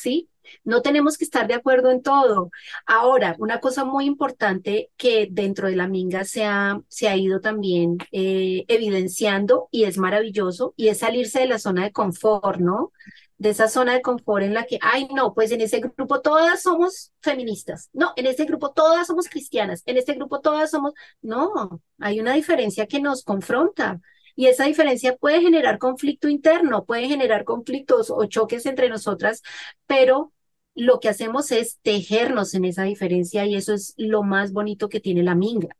¿sí? No tenemos que estar de acuerdo en todo. Ahora, una cosa muy importante que dentro de la minga se ha, se ha ido también eh, evidenciando y es maravilloso y es salirse de la zona de confort, ¿no? De esa zona de confort en la que, ay, no, pues en ese grupo todas somos feministas, no, en este grupo todas somos cristianas, en este grupo todas somos, no, hay una diferencia que nos confronta. Y esa diferencia puede generar conflicto interno, puede generar conflictos o choques entre nosotras, pero lo que hacemos es tejernos en esa diferencia y eso es lo más bonito que tiene la minga.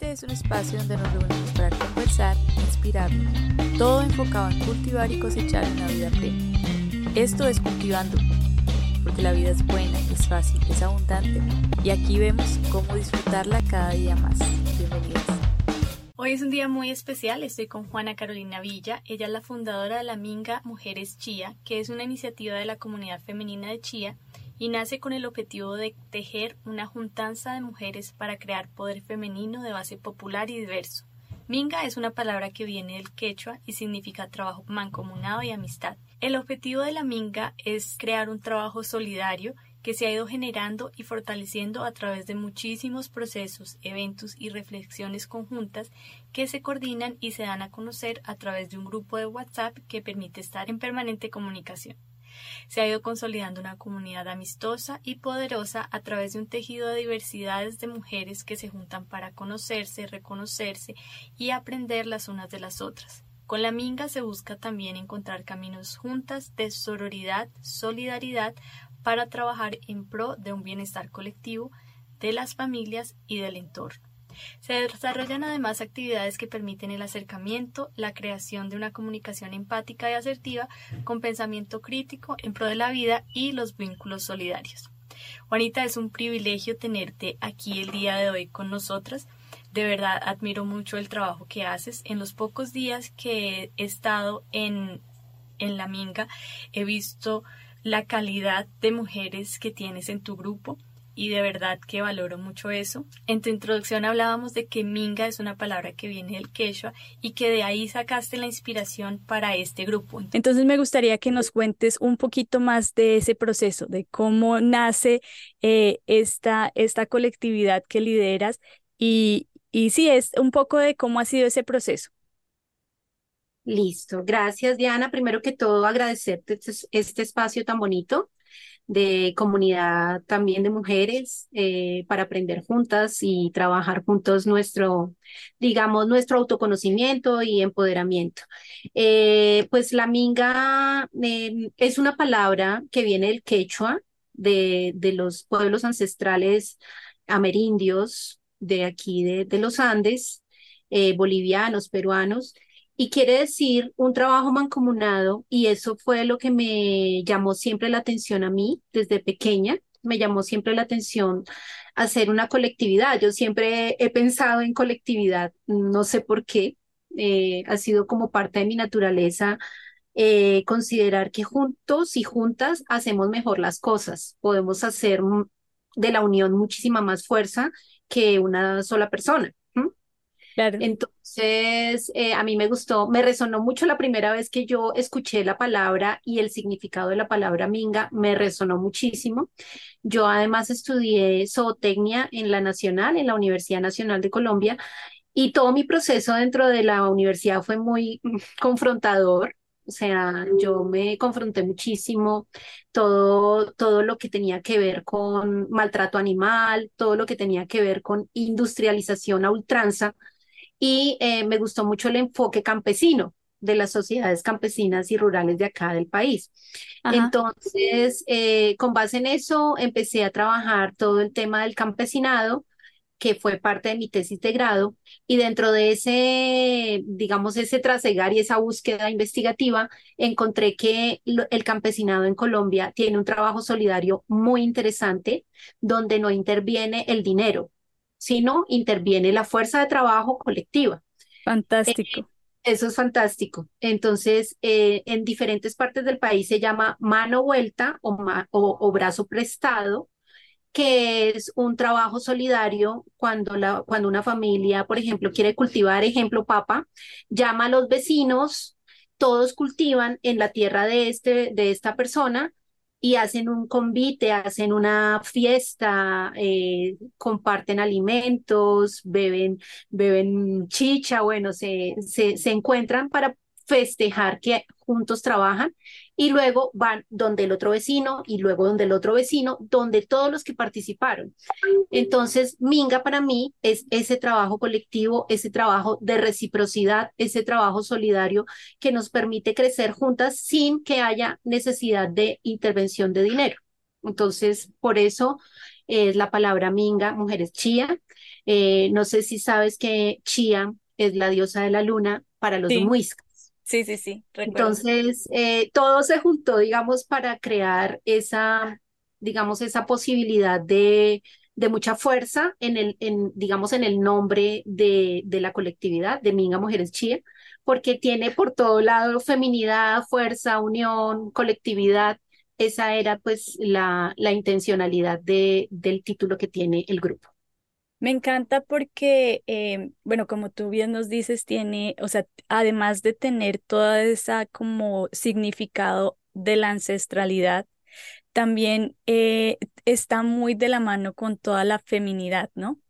Este es un espacio donde nos reunimos para conversar inspirarnos, todo enfocado en cultivar y cosechar una vida plena. Esto es Cultivando, porque la vida es buena, es fácil, es abundante y aquí vemos cómo disfrutarla cada día más. Bienvenidas. Hoy es un día muy especial, estoy con Juana Carolina Villa, ella es la fundadora de la Minga Mujeres Chía, que es una iniciativa de la comunidad femenina de Chía y nace con el objetivo de tejer una juntanza de mujeres para crear poder femenino de base popular y diverso. Minga es una palabra que viene del quechua y significa trabajo mancomunado y amistad. El objetivo de la Minga es crear un trabajo solidario que se ha ido generando y fortaleciendo a través de muchísimos procesos, eventos y reflexiones conjuntas que se coordinan y se dan a conocer a través de un grupo de WhatsApp que permite estar en permanente comunicación. Se ha ido consolidando una comunidad amistosa y poderosa a través de un tejido de diversidades de mujeres que se juntan para conocerse, reconocerse y aprender las unas de las otras. Con la Minga se busca también encontrar caminos juntas de sororidad, solidaridad para trabajar en pro de un bienestar colectivo de las familias y del entorno. Se desarrollan además actividades que permiten el acercamiento, la creación de una comunicación empática y asertiva con pensamiento crítico en pro de la vida y los vínculos solidarios. Juanita, es un privilegio tenerte aquí el día de hoy con nosotras de verdad admiro mucho el trabajo que haces. En los pocos días que he estado en, en la Minga, he visto la calidad de mujeres que tienes en tu grupo y de verdad que valoro mucho eso. En tu introducción hablábamos de que Minga es una palabra que viene del quechua y que de ahí sacaste la inspiración para este grupo. Entonces me gustaría que nos cuentes un poquito más de ese proceso, de cómo nace eh, esta, esta colectividad que lideras y, y sí, es un poco de cómo ha sido ese proceso. Listo, gracias Diana. Primero que todo, agradecerte este, este espacio tan bonito de comunidad también de mujeres eh, para aprender juntas y trabajar juntos nuestro, digamos, nuestro autoconocimiento y empoderamiento. Eh, pues la minga em, es una palabra que viene del quechua, de, de los pueblos ancestrales amerindios, de aquí de, los Andes, eh, bolivianos, peruanos, y quiere decir un trabajo mancomunado, y eso fue lo que me llamó siempre la atención a mí desde pequeña, me llamó siempre la atención hacer una colectividad. Yo siempre he pensado en colectividad, no sé por qué, eh, ha sido como parte de mi naturaleza. Eh, considerar que juntos y juntas hacemos mejor las cosas, podemos hacer de la unión muchísima más fuerza que una sola persona. Claro. Entonces, eh, a mí me gustó, me resonó mucho la primera vez que yo escuché la palabra y el significado de la palabra minga, me resonó muchísimo. Yo además estudié zootecnia en la Nacional, en la Universidad Nacional de Colombia, y todo mi proceso dentro de la universidad fue muy confrontador o sea, yo me confronté muchísimo todo, todo lo que tenía que ver con maltrato animal, todo lo que tenía que ver con industrialización a ultranza y eh, me gustó mucho el enfoque campesino de las sociedades campesinas y rurales de acá del país. Entonces, eh, con base en eso, empecé a trabajar todo el tema del campesinado que fue parte de mi tesis de grado, y dentro de ese, digamos, ese trasegar y esa búsqueda investigativa, encontré que el campesinado en Colombia tiene un trabajo solidario muy interesante, donde no interviene el dinero, sino interviene la fuerza de trabajo colectiva. Fantástico. Eso es fantástico. Entonces, eh, en diferentes partes del país se llama mano vuelta o, o, brazo prestado, que es un trabajo solidario cuando, la, cuando una familia, por ejemplo, quiere cultivar, ejemplo, papa, llama a los vecinos, todos cultivan en la tierra de, este, de esta persona y hacen un convite, hacen una fiesta, eh, comparten alimentos, beben, beben chicha, bueno, se, se, se encuentran para festejar que juntos trabajan y luego van donde el otro vecino y luego donde el otro vecino, donde todos los que participaron. Entonces, Minga para mí es ese trabajo colectivo, ese trabajo de reciprocidad, ese trabajo solidario que nos permite crecer juntas sin que haya necesidad de intervención de dinero. Entonces, por eso es la palabra Minga, mujeres chía. Eh, no sé si sabes que chía es la diosa de la luna para los muiscas. Sí, sí, sí. Entonces, eh, todo se juntó, digamos, para crear esa, digamos, esa posibilidad de, de mucha fuerza en el, en, digamos, en el nombre de, de la colectividad de Minga Mujeres Chía, porque tiene por todo lado feminidad, fuerza, unión, colectividad. Esa era pues la, la intencionalidad de, del título que tiene el grupo. Me encanta porque, eh, bueno, como tú bien nos dices, tiene, o sea, además de tener toda esa como significado de la ancestralidad, también eh, está muy de la mano con toda la feminidad, ¿no?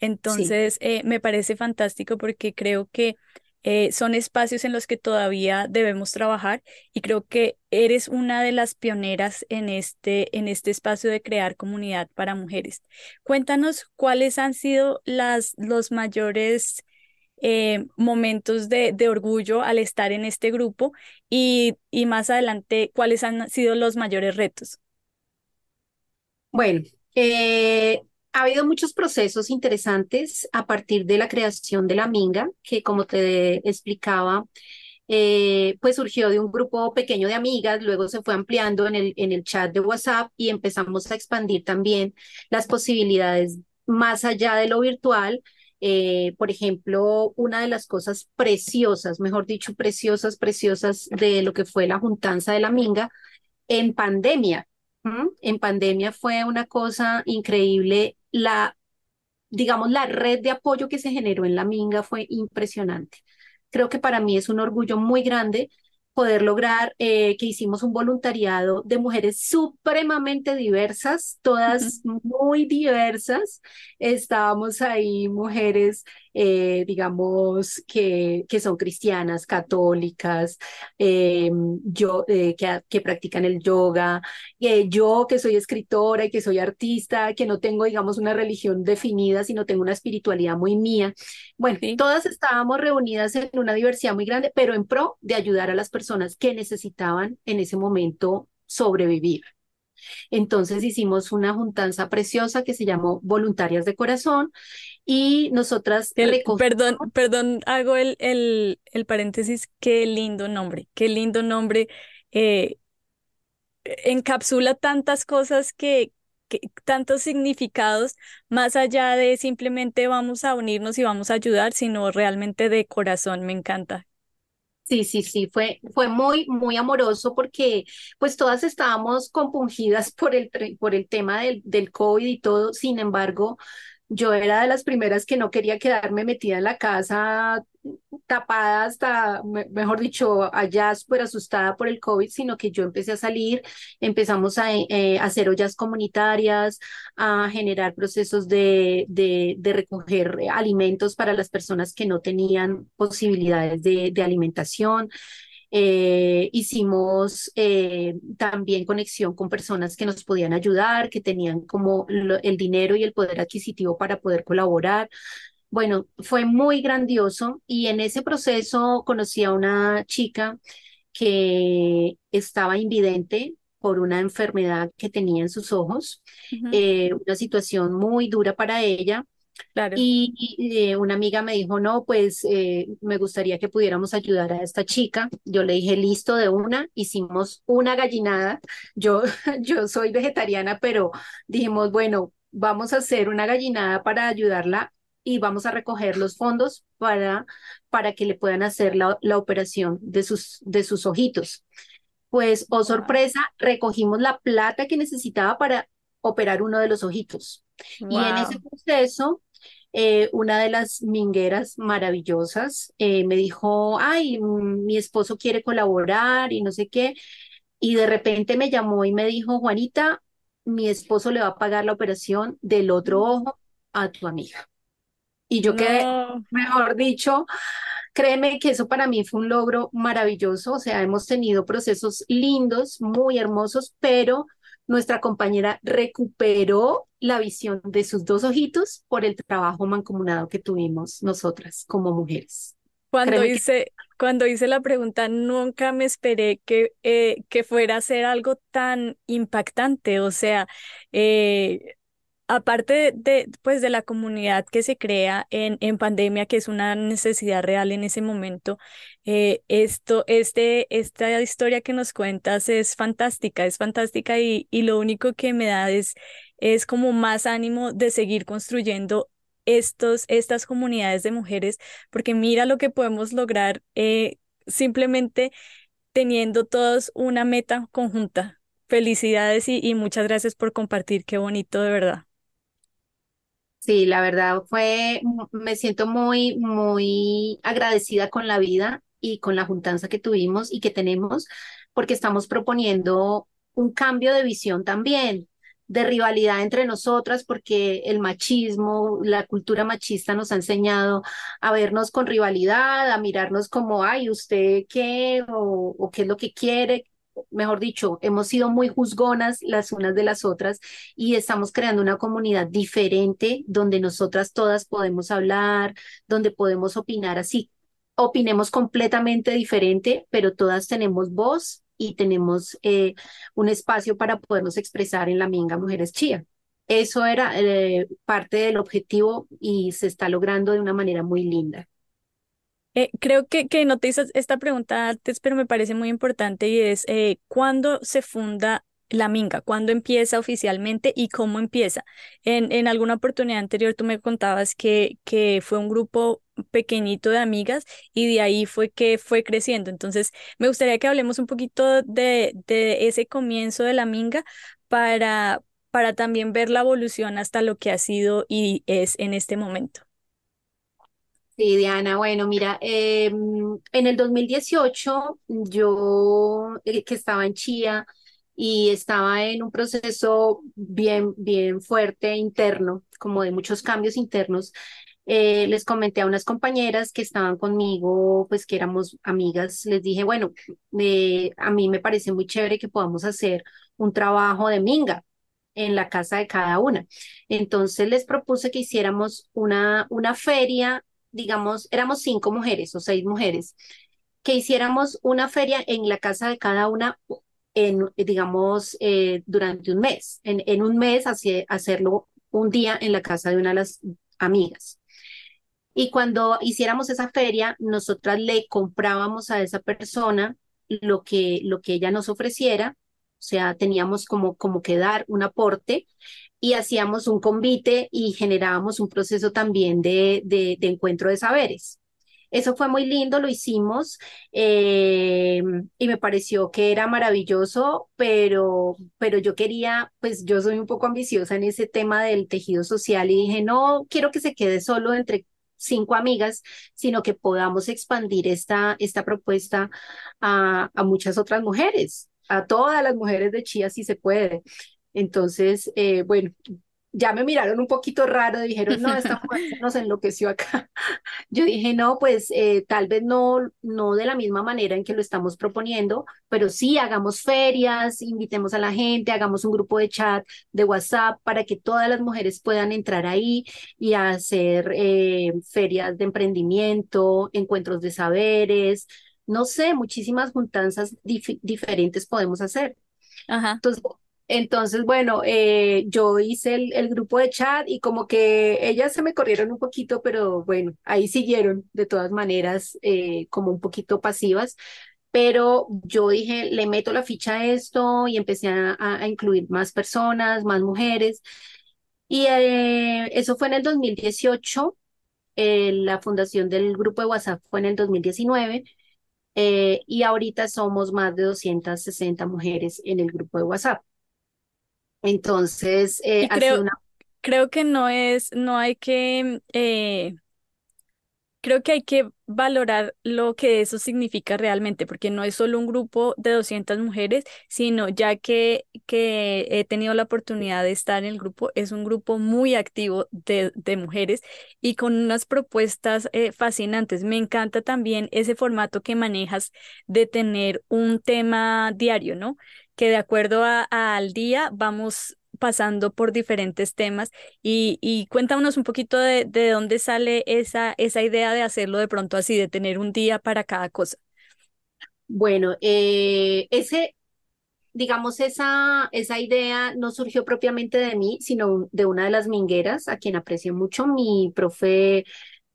Entonces, eh, me parece fantástico porque creo que eh, son espacios en los que todavía debemos trabajar y creo que eres una de las pioneras en este, en este espacio de crear comunidad para mujeres. Cuéntanos cuáles han sido las, los mayores eh, momentos de, de, orgullo al estar en este grupo y, y más adelante cuáles han sido los mayores retos. Bueno, eh, ha habido muchos procesos interesantes a partir de la creación de la Minga, que como te explicaba, eh, pues surgió de un grupo pequeño de amigas, luego se fue ampliando en el, en el chat de WhatsApp y empezamos a expandir también las posibilidades más allá de lo virtual. Eh, por ejemplo, una de las cosas preciosas, mejor dicho, preciosas, preciosas de lo que fue la juntanza de la Minga en pandemia. En pandemia fue una cosa increíble la, digamos, la red de apoyo que se generó en la Minga fue impresionante. Creo que para mí es un orgullo muy grande poder lograr eh, que hicimos un voluntariado de mujeres supremamente diversas, todas muy diversas. Estábamos ahí mujeres, eh, digamos, que, que son cristianas, católicas, eh, yo, que, que, practican el yoga, yo que soy escritora y que soy artista, que no tengo, digamos, una religión definida, sino tengo una espiritualidad muy mía. Bueno, todas estábamos reunidas en una diversidad muy grande, pero en pro de ayudar a las personas que necesitaban en ese momento sobrevivir. Entonces hicimos una juntanza preciosa que se llamó Voluntarias de Corazón y nosotras... perdón, perdón, hago el, el, el, paréntesis, qué lindo nombre, qué lindo nombre. Eh, encapsula tantas cosas que, que, tantos significados, más allá de simplemente vamos a unirnos y vamos a ayudar, sino realmente de corazón, me encanta. Sí, sí, sí, fue, fue muy, muy amoroso porque pues todas estábamos compungidas por el, por el tema del, del COVID y todo, sin embargo, yo era de las primeras que no quería quedarme metida en la casa tapada hasta, mejor dicho, allá súper asustada por el COVID, sino que yo empecé a salir, empezamos a, eh, hacer ollas comunitarias, a generar procesos de, de, de, recoger alimentos para las personas que no tenían posibilidades de, de alimentación. Eh, hicimos eh, también conexión con personas que nos podían ayudar, que tenían como el dinero y el poder adquisitivo para poder colaborar. Bueno, fue muy grandioso y en ese proceso conocí a una chica que estaba invidente por una enfermedad que tenía en sus ojos, eh, una situación muy dura para ella. Y, eh, una amiga me dijo, no, pues eh, me gustaría que pudiéramos ayudar a esta chica. Yo le dije, listo de una, hicimos una gallinada. Yo, yo soy vegetariana, pero dijimos, bueno, vamos a hacer una gallinada para ayudarla y vamos a recoger los fondos para, para que le puedan hacer la, la operación de sus, de sus ojitos. Pues, oh sorpresa, recogimos la plata que necesitaba para operar uno de los ojitos. Y en ese proceso, eh, una de las mingueras maravillosas eh, me dijo, ay, mi esposo quiere colaborar y no sé qué. Y de repente me llamó y me dijo, Juanita, mi esposo le va a pagar la operación del otro mm. ojo a tu amiga. Y yo quedé, mejor dicho, créeme que eso para mí fue un logro maravilloso. O sea, hemos tenido procesos lindos, muy hermosos, pero nuestra compañera recuperó la visión de sus dos ojitos por el trabajo mancomunado que tuvimos nosotras como mujeres. Cuando hice, cuando hice la pregunta, nunca me esperé que, eh, que fuera a ser algo tan impactante. O sea, eh, aparte de, pues, de la comunidad que se crea en, en pandemia, que es una necesidad real en ese momento, eh, esto, este, esta historia que nos cuentas es fantástica, es fantástica y, y lo único que me da es, es como más ánimo de seguir construyendo estos, estas comunidades de mujeres, porque mira lo que podemos lograr eh, simplemente teniendo todos una meta conjunta. Felicidades y, y muchas gracias por compartir, qué bonito de verdad. Sí, la verdad fue, me siento muy, muy agradecida con la vida y con la juntanza que tuvimos y que tenemos, porque estamos proponiendo un cambio de visión también, de rivalidad entre nosotras, porque el machismo, la cultura machista nos ha enseñado a vernos con rivalidad, a mirarnos como, ay, ¿usted qué? o, o qué es lo que quiere, mejor dicho, hemos sido muy juzgonas las unas de las otras y estamos creando una comunidad diferente donde nosotras todas podemos hablar, donde podemos opinar así. Opinemos completamente diferente, pero todas tenemos voz y tenemos eh, un espacio para podernos expresar en la Minga Mujeres Chía. Eso era eh, parte del objetivo y se está logrando de una manera muy linda. Eh, creo que, que no te hice esta pregunta antes, pero me parece muy importante y es ¿cuándo se funda la Minga? ¿Cuándo empieza oficialmente y cómo empieza? En, en alguna oportunidad anterior tú me contabas que, que fue un grupo pequeñito de amigas y de ahí fue que fue creciendo. Entonces, me gustaría que hablemos un poquito de, de ese comienzo de la Minga para, para también ver la evolución hasta lo que ha sido y es en este momento. Sí, Diana, bueno, mira, em, en el 2018 yo eh, que estaba en Chía y estaba en un proceso bien, bien fuerte interno, como de muchos cambios internos, eh, les comenté a unas compañeras que estaban conmigo, pues que éramos amigas, les dije, bueno, a mí me parece muy chévere que podamos hacer un trabajo de minga en la casa de cada una. Entonces les propuse que hiciéramos una, una feria digamos, éramos cinco mujeres o seis mujeres, que hiciéramos una feria en la casa de cada una en, digamos, eh, durante un mes. En, un mes hacerlo un día en la casa de una de las amigas. Y cuando hiciéramos esa feria, nosotras le comprábamos a esa persona lo que, lo que ella nos ofreciera, o sea, teníamos como, como que dar un aporte y hacíamos un convite y generábamos un proceso también de, de, encuentro de saberes. Eso fue muy lindo, lo hicimos eh, y me pareció que era maravilloso, pero, pero yo quería, pues yo soy un poco ambiciosa en ese tema del tejido social y dije, no quiero que se quede solo entre cinco amigas, sino que podamos expandir esta, esta propuesta a, a muchas otras mujeres, a todas las mujeres de Chía si se puede. Entonces, eh, bueno, ya me miraron un poquito raro, dijeron, no, esta mujer nos enloqueció acá. Yo dije, no, pues eh, tal vez no, no de la misma manera en que lo estamos proponiendo, pero sí hagamos ferias, invitemos a la gente, hagamos un grupo de chat de WhatsApp para que todas las mujeres puedan entrar ahí y hacer eh, ferias de emprendimiento, encuentros de saberes, no sé, muchísimas juntanzas diferentes podemos hacer. Ajá. Entonces, entonces, bueno, eh, yo hice el, grupo de chat y como que ellas se me corrieron un poquito, pero bueno, ahí siguieron de todas maneras eh, como un poquito pasivas. Pero yo dije, le meto la ficha a esto y empecé a, incluir más personas, más mujeres. Y eh, eso fue en el 2018 eh, la fundación del grupo de WhatsApp fue en el 2019 eh, y ahorita somos más de 260 mujeres en el grupo de WhatsApp. Entonces, eh, creo, creo que no es, no hay que creo que hay que valorar lo que eso significa realmente, porque no es solo un grupo de 200 mujeres, sino ya que, que he tenido la oportunidad de estar en el grupo, es un grupo muy activo de, de mujeres y con unas propuestas eh, fascinantes. Me encanta también ese formato que manejas de tener un tema diario, ¿no? Que de acuerdo al día vamos pasando por diferentes temas y, y cuéntanos un poquito de, de, dónde sale esa, esa idea de hacerlo de pronto así, de tener un día para cada cosa. Bueno, eh, ese, digamos, esa, esa idea no surgió propiamente de mí, sino de una de las mingueras, a quien aprecio mucho, mi profe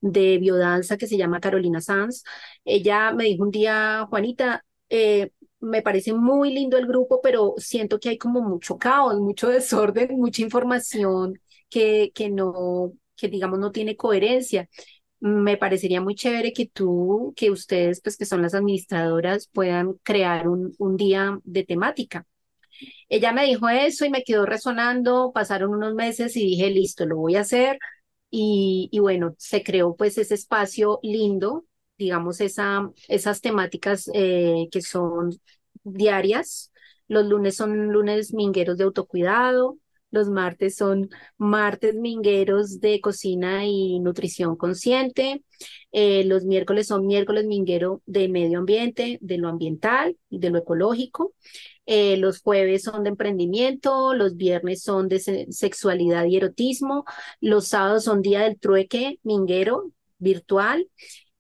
de biodanza que se llama Carolina Sanz. Ella me dijo un día, Juanita, eh, me parece muy lindo el grupo, pero siento que hay como mucho caos, mucho desorden, mucha información que, que no, que digamos no tiene coherencia. Me parecería muy chévere que tú, que ustedes, pues que son las administradoras, puedan crear un, un día de temática. Ella me dijo eso y me quedó resonando, pasaron unos meses y dije, listo, lo voy a hacer. Y, y bueno, se creó pues ese espacio lindo digamos, esa, esas temáticas eh, que son diarias. Los lunes son lunes mingueros de autocuidado, los martes son martes mingueros de cocina y nutrición consciente. Eh, los miércoles son miércoles minguero de medio ambiente, de lo ambiental y de lo ecológico. Eh, los jueves son de emprendimiento, los viernes son de sexualidad y erotismo, los sábados son día del trueque minguero virtual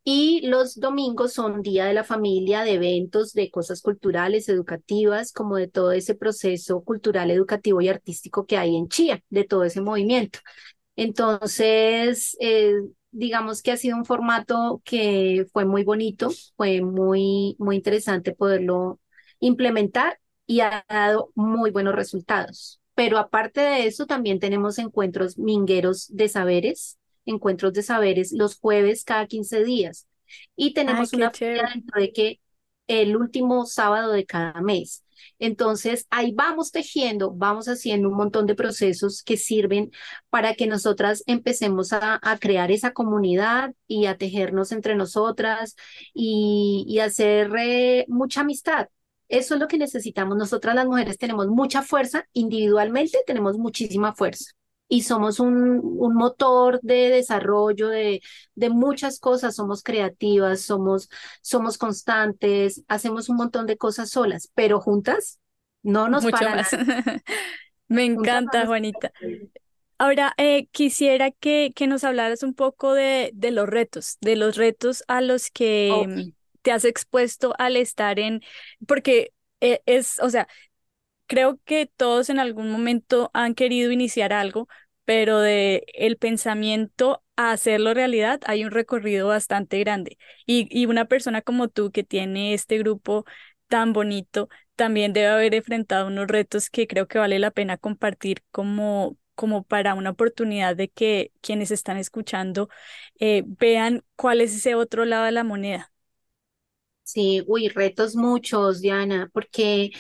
y los domingos son Día de la Familia, de eventos, de cosas culturales, educativas, como de todo ese proceso cultural, educativo y artístico que hay en Chía, de todo ese movimiento. Entonces, eh, digamos que ha sido un formato que fue muy bonito, fue muy, muy interesante poderlo implementar y ha dado muy buenos resultados. Pero aparte de eso, también tenemos encuentros mingueros de saberes, encuentros de saberes los jueves cada 15 días. Y tenemos una fecha dentro de que el último sábado de cada mes. Entonces, ahí vamos tejiendo, vamos haciendo un montón de procesos que sirven para que nosotras empecemos a, crear esa comunidad y a tejernos entre nosotras y, y hacer eh, mucha amistad. Eso es lo que necesitamos. Nosotras las mujeres tenemos mucha fuerza, individualmente tenemos muchísima fuerza y somos un, un motor de desarrollo de, de, muchas cosas, somos creativas, somos, somos constantes, hacemos un montón de cosas solas, pero juntas no nos Mucho más. Me encanta, Juanita. Ahora, eh, quisiera que, que nos hablaras un poco de, de los retos, de los retos a los que te has expuesto al estar en, porque eh, es, o sea, creo que todos en algún momento han querido iniciar algo, pero de el pensamiento a hacerlo realidad hay un recorrido bastante grande. Y, y una persona como tú que tiene este grupo tan bonito, también debe haber enfrentado unos retos que creo que vale la pena compartir como, como para una oportunidad de que quienes están escuchando eh, vean cuál es ese otro lado de la moneda. Sí, uy, retos muchos, Diana, porque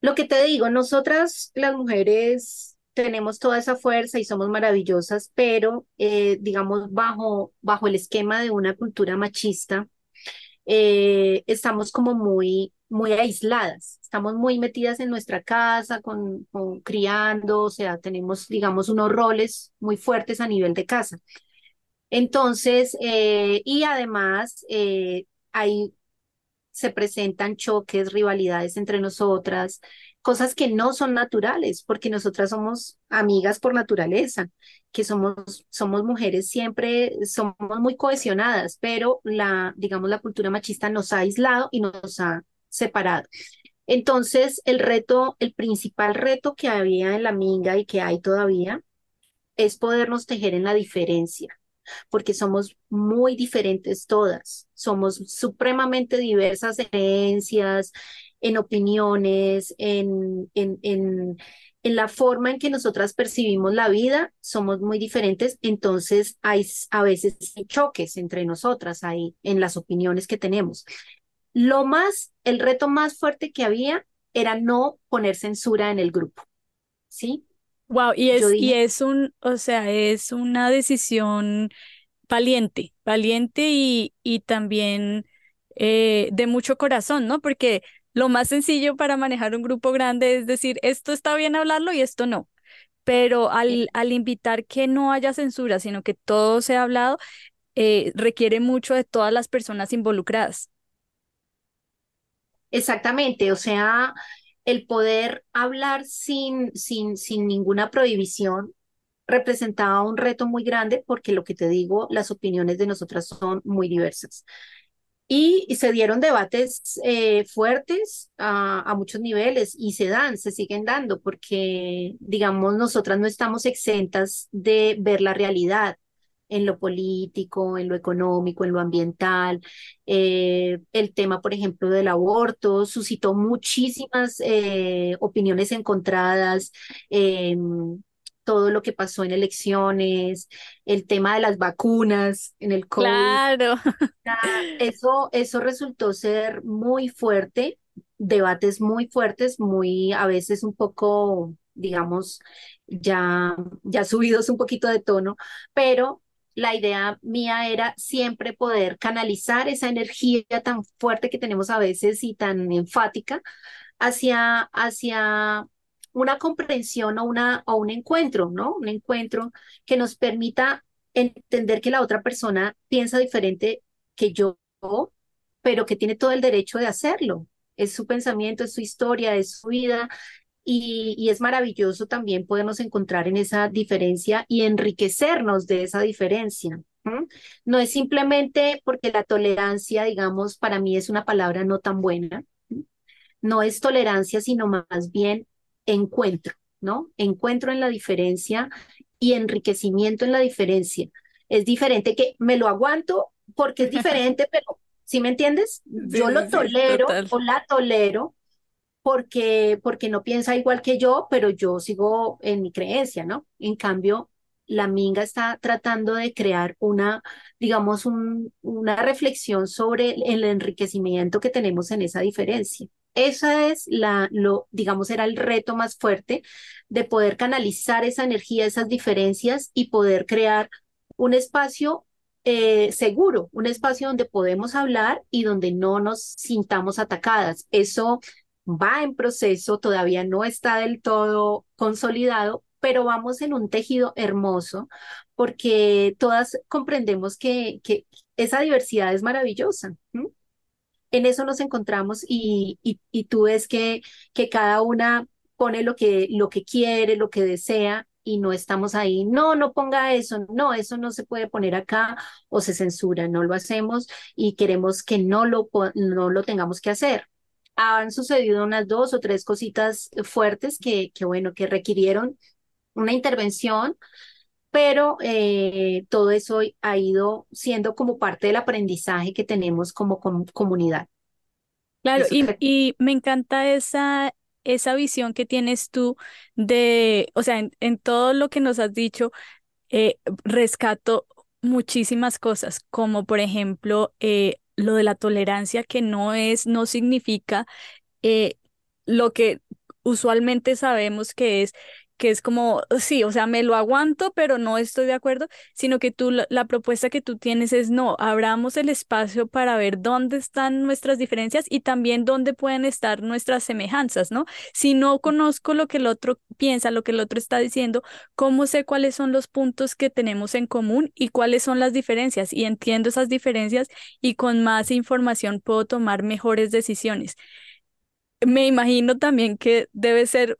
lo que te digo, nosotras las mujeres tenemos toda esa fuerza y somos maravillosas, pero eh, digamos bajo, bajo el esquema de una cultura machista, eh, estamos como muy, muy aisladas, estamos muy metidas en nuestra casa, con, criando, o sea, tenemos, digamos, unos roles muy fuertes a nivel de casa. Entonces, eh, y además hay se presentan choques, rivalidades entre nosotras, cosas que no son naturales, porque nosotras somos amigas por naturaleza, que somos, somos mujeres siempre, somos muy cohesionadas, pero la, digamos, la cultura machista nos ha aislado y nos ha separado. Entonces, el reto, el principal reto que había en la minga y que hay todavía es podernos tejer en la diferencia porque somos muy diferentes todas, somos supremamente diversas en creencias, en opiniones, en, en, en, en la forma en que nosotras percibimos la vida somos muy diferentes, entonces hay a veces choques entre nosotras ahí en las opiniones que tenemos. Lo más, el reto más fuerte que había era no poner censura en el grupo, ¿sí? Wow, y es, y es un, o sea, es una decisión valiente, valiente y, y también eh, de mucho corazón, ¿no? Porque lo más sencillo para manejar un grupo grande es decir, esto está bien hablarlo y esto no. Pero al, al invitar que no haya censura, sino que todo sea hablado, eh, requiere mucho de todas las personas involucradas. Exactamente, o sea, el poder hablar sin, sin, sin ninguna prohibición representaba un reto muy grande porque lo que te digo, las opiniones de nosotras son muy diversas. Y, se dieron debates eh, fuertes a, muchos niveles y se dan, se siguen dando, porque, digamos, nosotras no estamos exentas de ver la realidad en lo político, en lo económico, en lo ambiental. Eh, el tema, por ejemplo, del aborto suscitó muchísimas eh, opiniones encontradas. Todo lo que pasó en elecciones, el tema de las vacunas en el COVID. Claro. Eso, eso resultó ser muy fuerte, debates muy fuertes, muy a veces un poco, digamos, ya, ya subidos un poquito de tono, pero la idea mía era siempre poder canalizar esa energía tan fuerte que tenemos a veces y tan enfática hacia, hacia una comprensión o, una, o un encuentro, ¿no? Un encuentro que nos permita entender que la otra persona piensa diferente que yo, pero que tiene todo el derecho de hacerlo. Es su pensamiento, es su historia, es su vida. Y, es maravilloso también podernos encontrar en esa diferencia y enriquecernos de esa diferencia. No es simplemente porque la tolerancia, digamos, para mí es una palabra no tan buena. No es tolerancia, sino más bien encuentro, ¿no? Encuentro en la diferencia y enriquecimiento en la diferencia. Es diferente que me lo aguanto porque es diferente, pero ¿sí me entiendes? yo lo tolero o la tolero porque, porque no piensa igual que yo, pero yo sigo en mi creencia, ¿no? En cambio, la Minga está tratando de crear una, digamos, un, una reflexión sobre el enriquecimiento que tenemos en esa diferencia. Esa es la, lo, digamos, era el reto más fuerte de poder canalizar esa energía, esas diferencias y poder crear un espacio eh, seguro, un espacio donde podemos hablar y donde no nos sintamos atacadas. Eso va en proceso, todavía no está del todo consolidado, pero vamos en un tejido hermoso porque todas comprendemos que, que esa diversidad es maravillosa en eso nos encontramos y, y, tú ves que, que cada una pone lo que, lo que quiere, lo que desea y no estamos ahí. No, no ponga eso, no, eso no se puede poner acá o se censura, no lo hacemos y queremos que no lo, no lo tengamos que hacer. Han sucedido unas dos o tres cositas fuertes que, que bueno, que requirieron una intervención, pero eh, todo eso ha ido siendo como parte del aprendizaje que tenemos como, comunidad. Claro, y, y, me encanta esa, esa visión que tienes tú de, o sea, en, todo lo que nos has dicho, eh, rescato muchísimas cosas, como por ejemplo eh, lo de la tolerancia, que no es, no significa lo que usualmente sabemos que es que es como, sí, o sea, me lo aguanto, pero no estoy de acuerdo, sino que tú, la, propuesta que tú tienes es, no, abramos el espacio para ver dónde están nuestras diferencias y también dónde pueden estar nuestras semejanzas, ¿no? Si no conozco lo que el otro piensa, lo que el otro está diciendo, ¿cómo sé cuáles son los puntos que tenemos en común y cuáles son las diferencias? Y entiendo esas diferencias y con más información puedo tomar mejores decisiones. Me imagino también que debe ser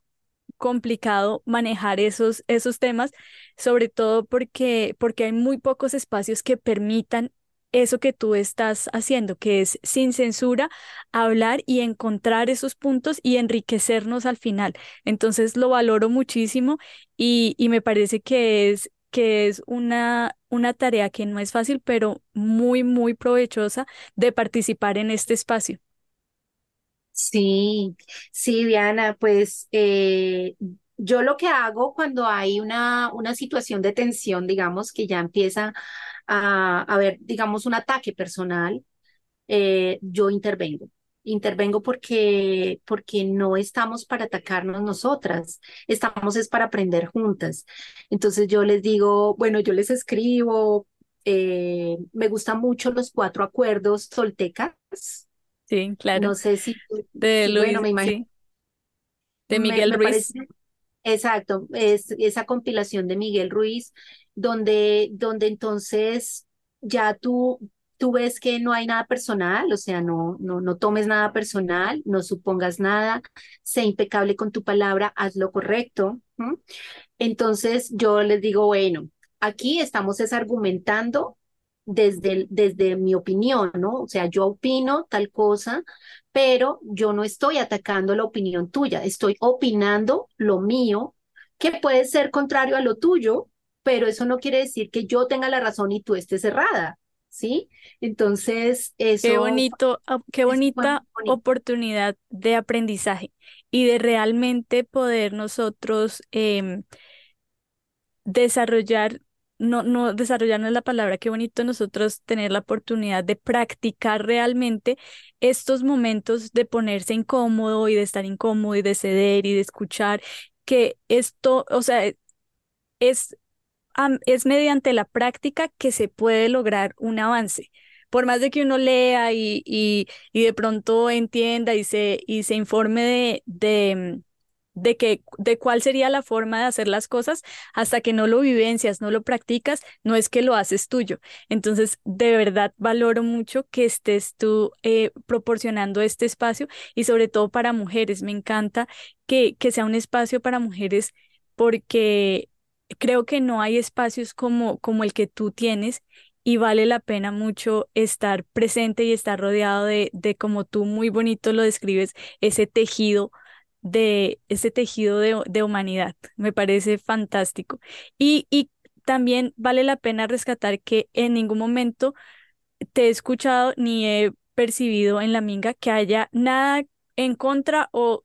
complicado manejar esos, esos temas, sobre todo porque, porque hay muy pocos espacios que permitan eso que tú estás haciendo, que es sin censura, hablar y encontrar esos puntos y enriquecernos al final. Entonces lo valoro muchísimo y, y me parece que es, que es una, una tarea que no es fácil, pero muy, muy provechosa de participar en este espacio. Sí, sí, Diana, pues eh, yo lo que hago cuando hay una, una situación de tensión, digamos, que ya empieza a haber, digamos, un ataque personal, eh, yo intervengo. Intervengo porque, porque no estamos para atacarnos nosotras, estamos es para aprender juntas. Entonces yo les digo, bueno, yo les escribo, eh, me gustan mucho los cuatro acuerdos toltecas. Sí, claro. No sé si, de Luis, bueno, me imagino. De Miguel Ruiz. exacto, es esa compilación de Miguel Ruiz, donde, donde entonces ya tú, tú ves que no hay nada personal, o sea, no, no, no tomes nada personal, no supongas nada, sé impecable con tu palabra, haz lo correcto. Entonces yo les digo, bueno, aquí estamos es argumentando desde, desde mi opinión, ¿no? O sea, yo opino tal cosa, pero yo no estoy atacando la opinión tuya, estoy opinando lo mío, que puede ser contrario a lo tuyo, pero eso no quiere decir que yo tenga la razón y tú estés cerrada, ¿sí? Entonces, eso... Qué bonito, ah, qué bonita oportunidad de aprendizaje y de realmente poder nosotros em, desarrollar no, no desarrollar no es la palabra, qué bonito nosotros tener la oportunidad de practicar realmente estos momentos de ponerse incómodo y de estar incómodo y de ceder y de escuchar, que esto, o sea, es, es mediante la práctica que se puede lograr un avance. Por más de que uno lea y, y, y de pronto entienda y se, y se informe de, de de, que, de cuál sería la forma de hacer las cosas, hasta que no lo vivencias, no lo practicas, no es que lo haces tuyo. Entonces, de verdad valoro mucho que estés tú eh, proporcionando este espacio y sobre todo para mujeres. Me encanta que, que sea un espacio para mujeres porque creo que no hay espacios como, como el que tú tienes y vale la pena mucho estar presente y estar rodeado de, de como tú muy bonito lo describes, ese tejido de ese tejido de, humanidad. Me parece fantástico. Y, y también vale la pena rescatar que en ningún momento te he escuchado ni he percibido en la minga que haya nada en contra o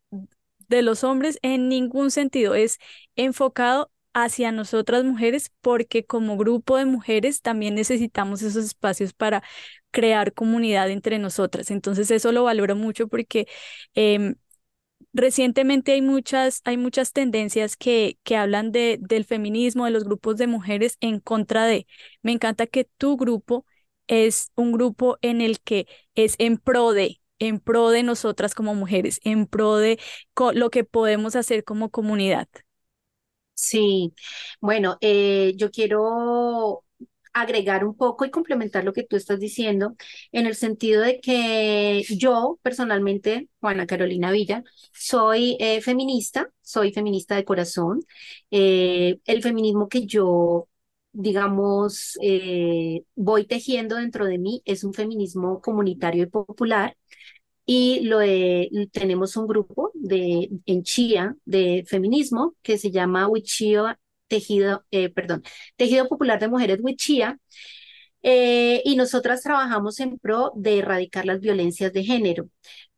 de los hombres en ningún sentido. Es enfocado hacia nosotras mujeres porque como grupo de mujeres también necesitamos esos espacios para crear comunidad entre nosotras. Entonces eso lo valoro mucho porque em, Recientemente hay muchas, hay muchas tendencias que, que hablan de, del feminismo, de los grupos de mujeres en contra de. Me encanta que tu grupo es un grupo en el que es en pro de, en pro de nosotras como mujeres, en pro de lo que podemos hacer como comunidad. Sí, bueno, eh, yo quiero agregar un poco y complementar lo que tú estás diciendo, en el sentido de que yo personalmente, Juana Carolina Villa, soy eh, feminista, soy feminista de corazón. Eh, el feminismo que yo, digamos, eh, voy tejiendo dentro de mí es un feminismo comunitario y popular. Y lo tenemos un grupo de, en Chía de feminismo que se llama Wichia tejido, eh, perdón, tejido popular de mujeres Wichía, eh, y nosotras trabajamos en pro de erradicar las violencias de género.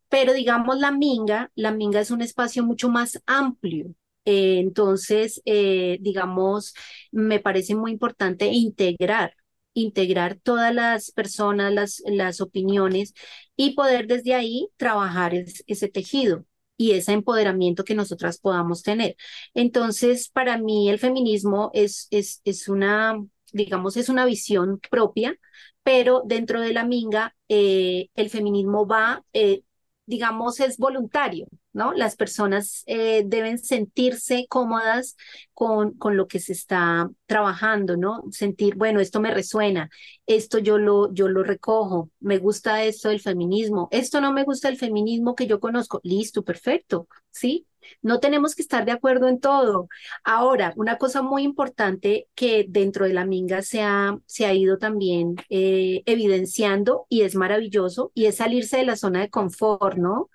Pero digamos la Minga, la Minga es un espacio mucho más amplio. Eh, entonces, digamos, me parece muy importante integrar integrar todas las personas, las, las opiniones y poder desde ahí trabajar ese tejido y ese empoderamiento que nosotras podamos tener. Entonces, para mí el feminismo es, es, es una, digamos, es una visión propia, pero dentro de la minga, eh, el feminismo va eh, digamos, es voluntario, ¿no? Las personas eh, deben sentirse cómodas con, con lo que se está trabajando, ¿no? Sentir, bueno, esto me resuena, esto yo lo, yo lo recojo, me gusta esto del feminismo, esto no me gusta el feminismo que yo conozco, listo, perfecto, ¿sí? No tenemos que estar de acuerdo en todo. Ahora, una cosa muy importante que dentro de la Minga se ha, se ha ido también eh, evidenciando y es maravilloso y es salirse de la zona de confort, ¿no?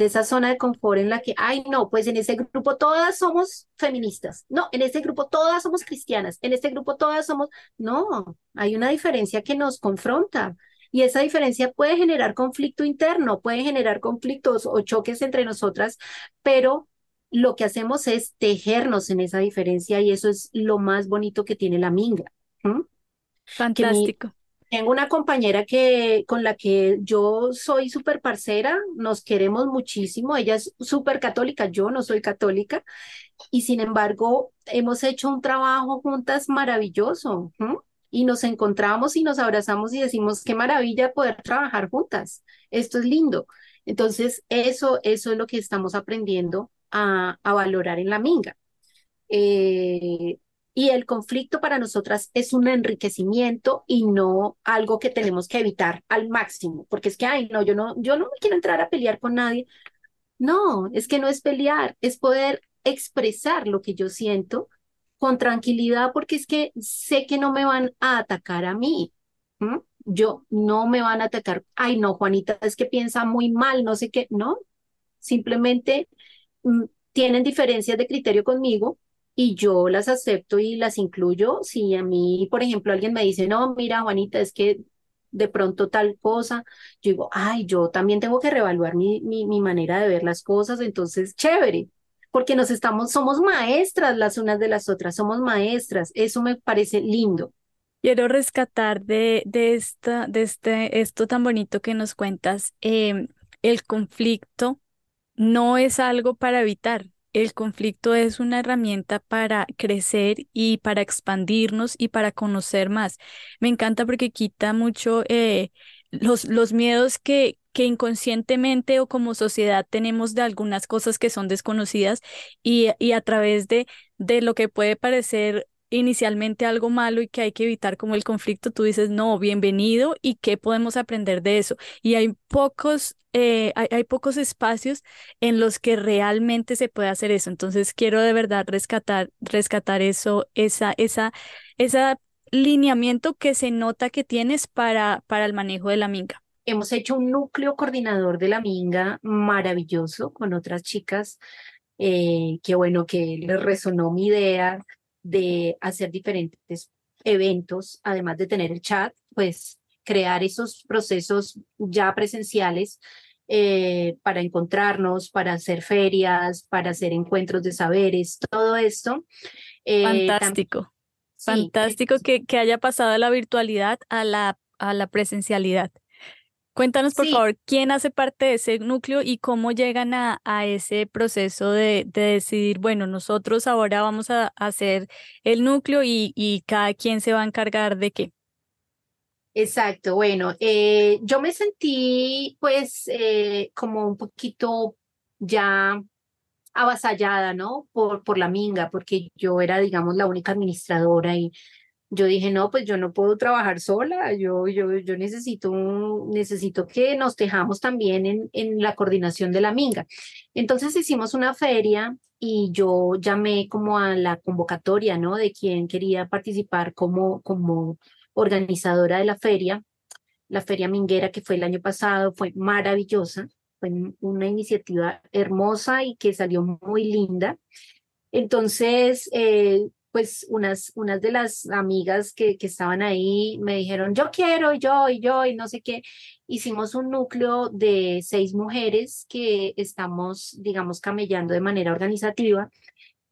De esa zona de confort en la que, ay, no, pues en ese grupo todas somos feministas, no, en este grupo todas somos cristianas, en este grupo todas somos, no, hay una diferencia que nos confronta. Y esa diferencia puede generar conflicto interno, puede generar conflictos o choques entre nosotras, pero lo que hacemos es tejernos en esa diferencia y eso es lo más bonito que tiene la minga. Fantástico. Tengo una compañera que, con la que yo soy súper parcera, nos queremos muchísimo, ella es súper católica, yo no soy católica, y sin embargo hemos hecho un trabajo juntas maravilloso. Y nos encontramos y nos abrazamos y decimos, qué maravilla poder trabajar juntas, esto es lindo. Entonces, eso, eso es lo que estamos aprendiendo a, valorar en la minga. Eh, y el conflicto para nosotras es un enriquecimiento y no algo que tenemos que evitar al máximo, porque es que, ay, no, yo no, yo no me quiero entrar a pelear con nadie. No, es que no es pelear, es poder expresar lo que yo siento con tranquilidad, porque es que sé que no me van a atacar a mí. Yo no me van a atacar. Ay, no, Juanita, es que piensa muy mal, no sé qué. No, simplemente Mm, tienen diferencias de criterio conmigo y yo las acepto y las incluyo. Si a mí, por ejemplo, alguien me dice, no, mira, Juanita, es que de pronto tal cosa, yo digo, ay, yo también tengo que reevaluar mi, mi, mi manera de ver las cosas, entonces, chévere, porque nos estamos, somos maestras las unas de las otras, somos maestras, eso me parece lindo. Quiero rescatar de, de, esta, de este, esto tan bonito que nos cuentas, em, el conflicto no es algo para evitar. El conflicto es una herramienta para crecer y para expandirnos y para conocer más. Me encanta porque quita mucho eh, los, los miedos que, que inconscientemente o como sociedad tenemos de algunas cosas que son desconocidas y, y a través de, de lo que puede parecer inicialmente algo malo y que hay que evitar como el conflicto, tú dices, no, bienvenido y qué podemos aprender de eso. Y hay pocos, eh, hay, pocos espacios en los que realmente se puede hacer eso. Entonces quiero de verdad rescatar, rescatar eso, esa, esa, esa lineamiento que se nota que tienes para, para el manejo de la minga. Hemos hecho un núcleo coordinador de la minga maravilloso con otras chicas. Eh, qué bueno que les resonó mi idea de hacer diferentes eventos, además de tener el chat, pues crear esos procesos ya presenciales eh, para encontrarnos, para hacer ferias, para hacer encuentros de saberes, todo esto. Eh, Fantástico. Fantástico que, que haya pasado de la virtualidad a la, a la presencialidad. Cuéntanos, por favor, quién hace parte de ese núcleo y cómo llegan a, a ese proceso de, de, decidir, bueno, nosotros ahora vamos a hacer el núcleo y, y cada quien se va a encargar de qué. Exacto, bueno, eh, yo me sentí pues eh, como un poquito ya avasallada, ¿no? Por, por la minga, porque yo era, digamos, la única administradora y yo dije, no, pues yo no puedo trabajar sola, yo, yo, yo necesito, necesito que nos tejamos también en, en la coordinación de la minga. Entonces hicimos una feria y yo llamé como a la convocatoria, ¿no? De quien quería participar como, como organizadora de la feria. La feria minguera que fue el año pasado fue maravillosa, fue una iniciativa hermosa y que salió muy linda. Entonces, eh, pues unas, unas de las amigas que, que estaban ahí me dijeron, yo quiero, yo, y yo, y no sé qué. Hicimos un núcleo de seis mujeres que estamos, digamos, camellando de manera organizativa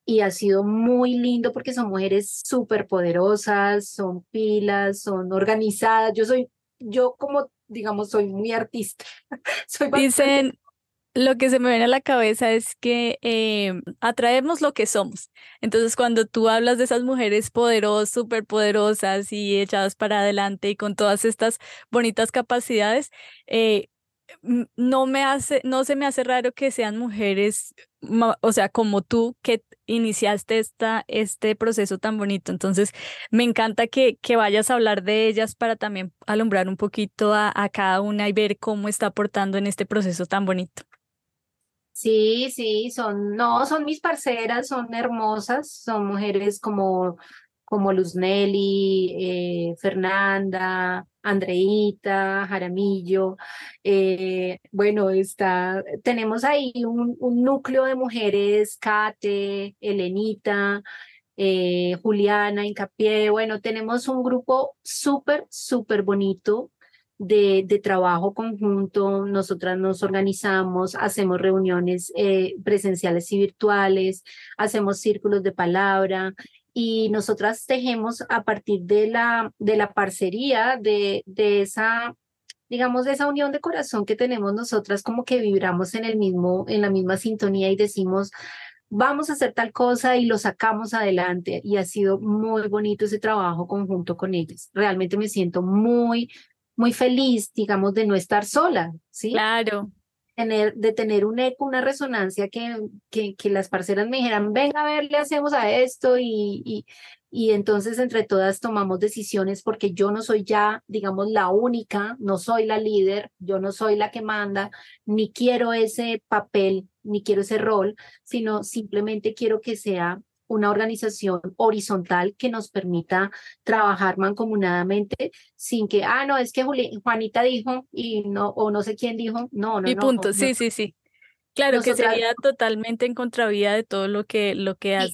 y ha sido muy lindo porque son mujeres súper poderosas, son pilas, son organizadas. Yo soy, yo como, digamos, soy muy artista. soy Dicen, lo que se me viene a la cabeza es que eh, atraemos lo que somos. Entonces, cuando tú hablas de esas mujeres poderosas, súper poderosas y echadas para adelante y con todas estas bonitas capacidades, eh, no me hace, no se me hace raro que sean mujeres, o sea, como tú, que iniciaste esta, este proceso tan bonito. Entonces, me encanta que, que vayas a hablar de ellas para también alumbrar un poquito a cada una y ver cómo está aportando en este proceso tan bonito. Sí, sí, son, no, son mis parceras, son hermosas, son mujeres como, como Luz Nelly, eh, Fernanda, Andreita, Jaramillo. Eh, bueno, está, tenemos ahí un, un, núcleo de mujeres, Kate, Elenita, eh, Juliana, Incapié. Bueno, tenemos un grupo súper, súper bonito de, trabajo conjunto. Nosotras nos organizamos, hacemos reuniones eh, presenciales y virtuales, hacemos círculos de palabra y nosotras tejemos a partir de la, de la parcería, de, de esa digamos, de esa unión de corazón que tenemos nosotras, como que vibramos en el mismo, en la misma sintonía y decimos, vamos a hacer tal cosa y lo sacamos adelante. Y ha sido muy bonito ese trabajo conjunto con ellas. Realmente me siento muy, muy feliz, digamos, de no estar sola, ¿sí? Claro. Tener, de tener un eco, una resonancia que, que, que las parceras me dijeran, venga a ver, le hacemos a esto y, y, y entonces entre todas tomamos decisiones porque yo no soy ya, digamos, la única, no soy la líder, yo no soy la que manda, ni quiero ese papel, ni quiero ese rol, sino simplemente quiero que sea una organización horizontal que nos permita trabajar mancomunadamente sin que, ah, no, es que Juanita dijo y no, o no sé quién dijo, no, no. Y punto, sí, sí, sí. Claro, que sería totalmente en contravía de todo lo que, lo que has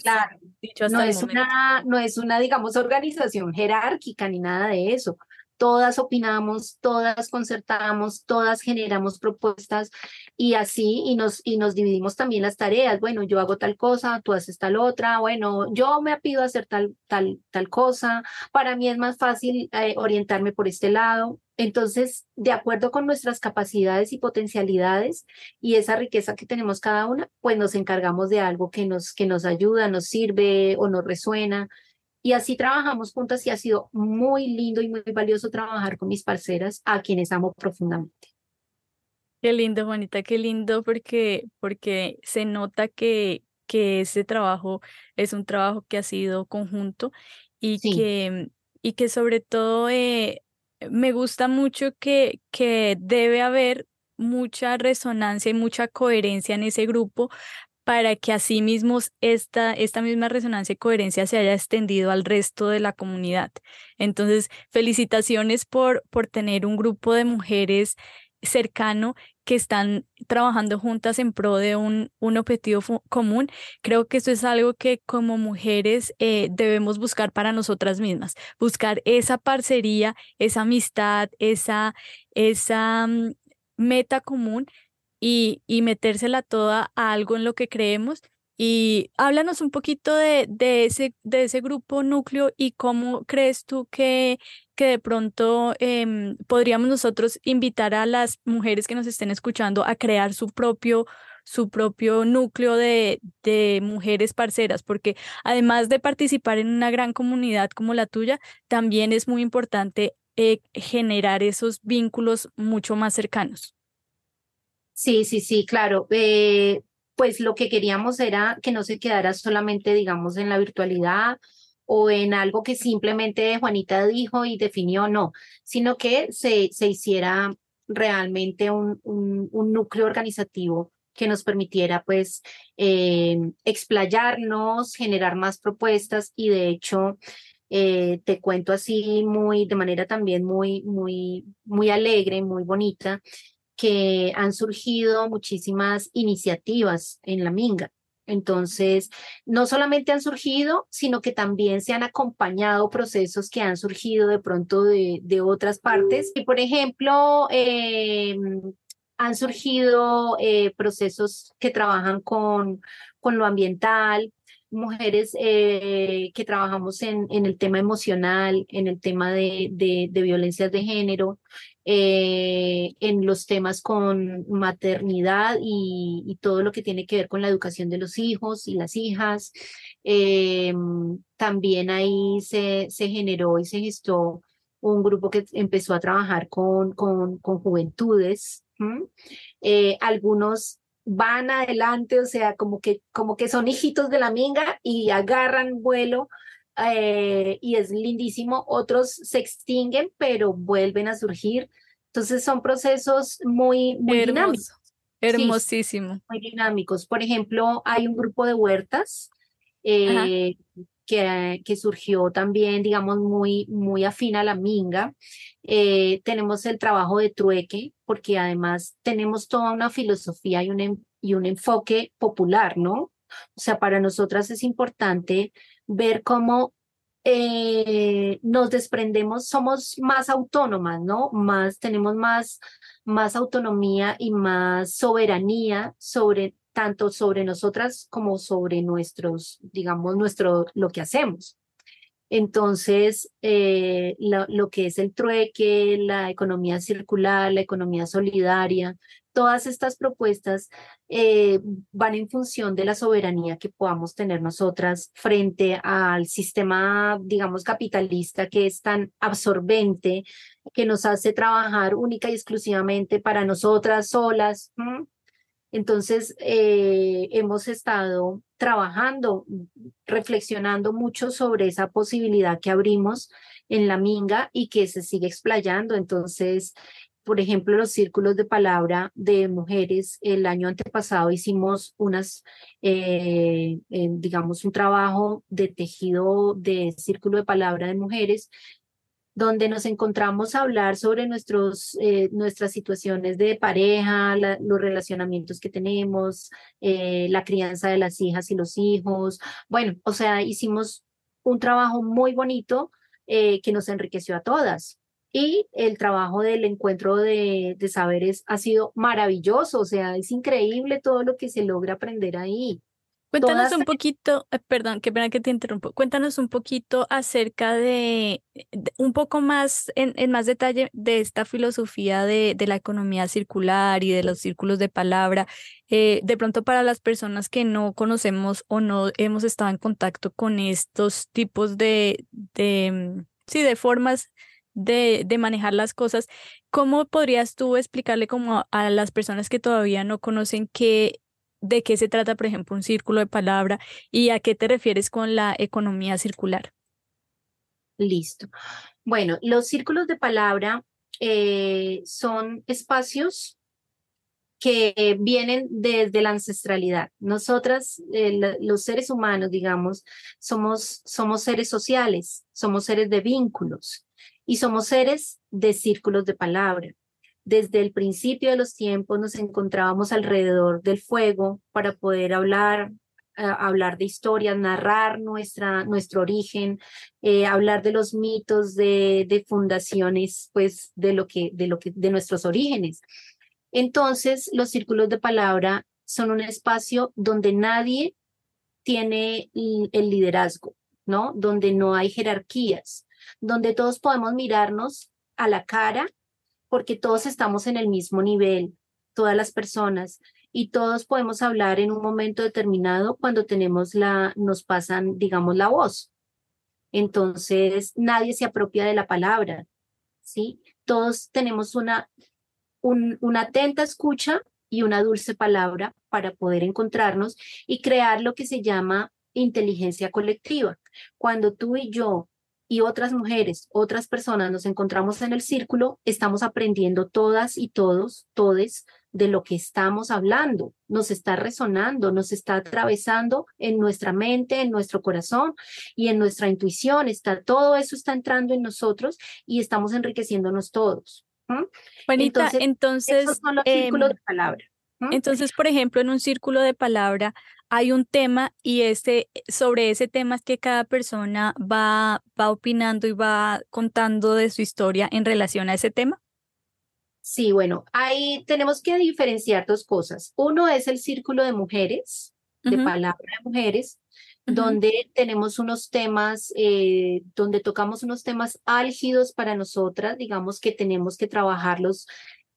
dicho hasta no el es momento. Una, no es una, digamos, organización jerárquica ni nada de eso. Todas opinamos, todas concertamos, todas generamos propuestas y así, y nos, y nos dividimos también las tareas. Bueno, yo hago tal cosa, tú haces tal otra, bueno, yo me pido hacer tal, tal, tal cosa. Para mí es más fácil eh, orientarme por este lado. Entonces, de acuerdo con nuestras capacidades y potencialidades y esa riqueza que tenemos cada una, pues nos encargamos de algo que nos, que nos ayuda, nos sirve o nos resuena. Y así trabajamos juntas y ha sido muy lindo y muy valioso trabajar con mis parceras, a quienes amo profundamente. Qué lindo, Juanita, qué lindo porque, porque se nota que, que ese trabajo es un trabajo que ha sido conjunto y, Sí. que, y que sobre todo eh, me gusta mucho que, que debe haber mucha resonancia y mucha coherencia en ese grupo para que así mismos esta, esta misma resonancia y coherencia se haya extendido al resto de la comunidad. Entonces, felicitaciones por, por tener un grupo de mujeres cercano que están trabajando juntas en pro de un, un objetivo común. Creo que esto es algo que como mujeres eh, debemos buscar para nosotras mismas, buscar esa parcería, esa amistad, esa, esa mm, meta común y, metérsela toda a algo en lo que creemos. Y háblanos un poquito de, de ese, de ese grupo núcleo y cómo crees tú que, que de pronto em, podríamos nosotros invitar a las mujeres que nos estén escuchando a crear su propio, su propio núcleo de, de mujeres parceras, porque además de participar en una gran comunidad como la tuya, también es muy importante eh, generar esos vínculos mucho más cercanos. Sí, sí, sí, claro. Eh, pues lo que queríamos era que no se quedara solamente, digamos, en la virtualidad o en algo que simplemente Juanita dijo y definió, no, sino que se, se hiciera realmente un, un, núcleo organizativo que nos permitiera pues eh, explayarnos, generar más propuestas y de hecho eh, te cuento así muy de manera también muy muy muy alegre, muy bonita que han surgido muchísimas iniciativas en la Minga. Entonces, no solamente han surgido, sino que también se han acompañado procesos que han surgido de pronto de, de otras partes. Y, por ejemplo, eh, han surgido eh, procesos que trabajan con, con lo ambiental, mujeres eh, que trabajamos en, en el tema emocional, en el tema de, de, de violencias de género, eh, en los temas con maternidad y, todo lo que tiene que ver con la educación de los hijos y las hijas. Eh, también ahí se, se generó y se gestó un grupo que empezó a trabajar con, con, con juventudes. Eh, algunos van adelante, o sea, como que, como que son hijitos de la minga y agarran vuelo eh, y es lindísimo. Otros se extinguen, pero vuelven a surgir. Entonces son procesos muy, muy Hermoso, dinámicos. Hermosísimo. Sí, muy dinámicos. Por ejemplo, hay un grupo de huertas eh, que, que, surgió también, digamos, muy, muy afín a la minga. Eh, tenemos el trabajo de trueque, porque además tenemos toda una filosofía y un, y un enfoque popular, ¿no? O sea, para nosotras es importante ver cómo eh, nos desprendemos, somos más autónomas, ¿no? Más, tenemos más, más autonomía y más soberanía sobre tanto sobre nosotras como sobre nuestros, digamos, nuestro, lo que hacemos. Entonces, eh, lo, que es el trueque, la economía circular, la economía solidaria, todas estas propuestas eh, van en función de la soberanía que podamos tener nosotras frente al sistema, digamos, capitalista que es tan absorbente, que nos hace trabajar única y exclusivamente para nosotras solas. Entonces, eh, hemos estado trabajando, reflexionando mucho sobre esa posibilidad que abrimos en la Minga y que se sigue explayando. Entonces, por ejemplo, los círculos de palabra de mujeres, el año antepasado hicimos unas, eh, eh, digamos, un trabajo de tejido de círculo de palabra de mujeres donde nos encontramos a hablar sobre nuestros, eh, nuestras situaciones de pareja, los relacionamientos que tenemos, la crianza de las hijas y los hijos. Bueno, o sea, hicimos un trabajo muy bonito que nos enriqueció a todas. Y el trabajo del encuentro de, de saberes ha sido maravilloso, o sea, es increíble todo lo que se logra aprender ahí. Cuéntanos un poquito, eh, perdón, qué pena que te interrumpo. Cuéntanos un poquito acerca de, un poco más, en, más detalle de esta filosofía de, de, la economía circular y de los círculos de palabra. Eh, de pronto para las personas que no conocemos o no hemos estado en contacto con estos tipos de, de mm, sí, de formas de, de, manejar las cosas. ¿Cómo podrías tú explicarle como a las personas que todavía no conocen qué de qué se trata, por ejemplo, un círculo de palabra y a qué te refieres con la economía circular. Listo. Bueno, los círculos de palabra eh, son espacios que vienen desde la ancestralidad. Nosotras, eh, los seres humanos, digamos, somos, somos seres sociales, somos seres de vínculos y somos seres de círculos de palabra. Desde el principio de los tiempos nos encontrábamos alrededor del fuego para poder hablar, eh, hablar de historias, narrar nuestra, nuestro origen, eh, hablar de los mitos de, de, fundaciones, pues de lo que, de lo que, de nuestros orígenes. Entonces, los círculos de palabra son un espacio donde nadie tiene el liderazgo, ¿no? Donde no hay jerarquías, donde todos podemos mirarnos a la cara porque todos estamos en el mismo nivel, todas las personas, y todos podemos hablar en un momento determinado cuando tenemos la, nos pasan, digamos, la voz. Entonces, nadie se apropia de la palabra, ¿sí? Todos tenemos una, una atenta escucha y una dulce palabra para poder encontrarnos y crear lo que se llama inteligencia colectiva. Cuando tú y yo y otras mujeres, otras personas nos encontramos en el círculo, estamos aprendiendo todas y todos, todes, de lo que estamos hablando. Nos está resonando, nos está atravesando en nuestra mente, en nuestro corazón y en nuestra intuición. Está, todo eso está entrando en nosotros y estamos enriqueciéndonos todos. Juanita, entonces, son los círculos em, de palabra. Entonces, por ejemplo, en un círculo de palabra hay un tema y ese, sobre ese tema es que cada persona va, va opinando y va contando de su historia en relación a ese tema. Sí, bueno, ahí tenemos que diferenciar dos cosas. Uno es el círculo de mujeres, de palabra de mujeres, donde tenemos unos temas, eh, donde tocamos unos temas álgidos para nosotras, digamos que tenemos que trabajarlos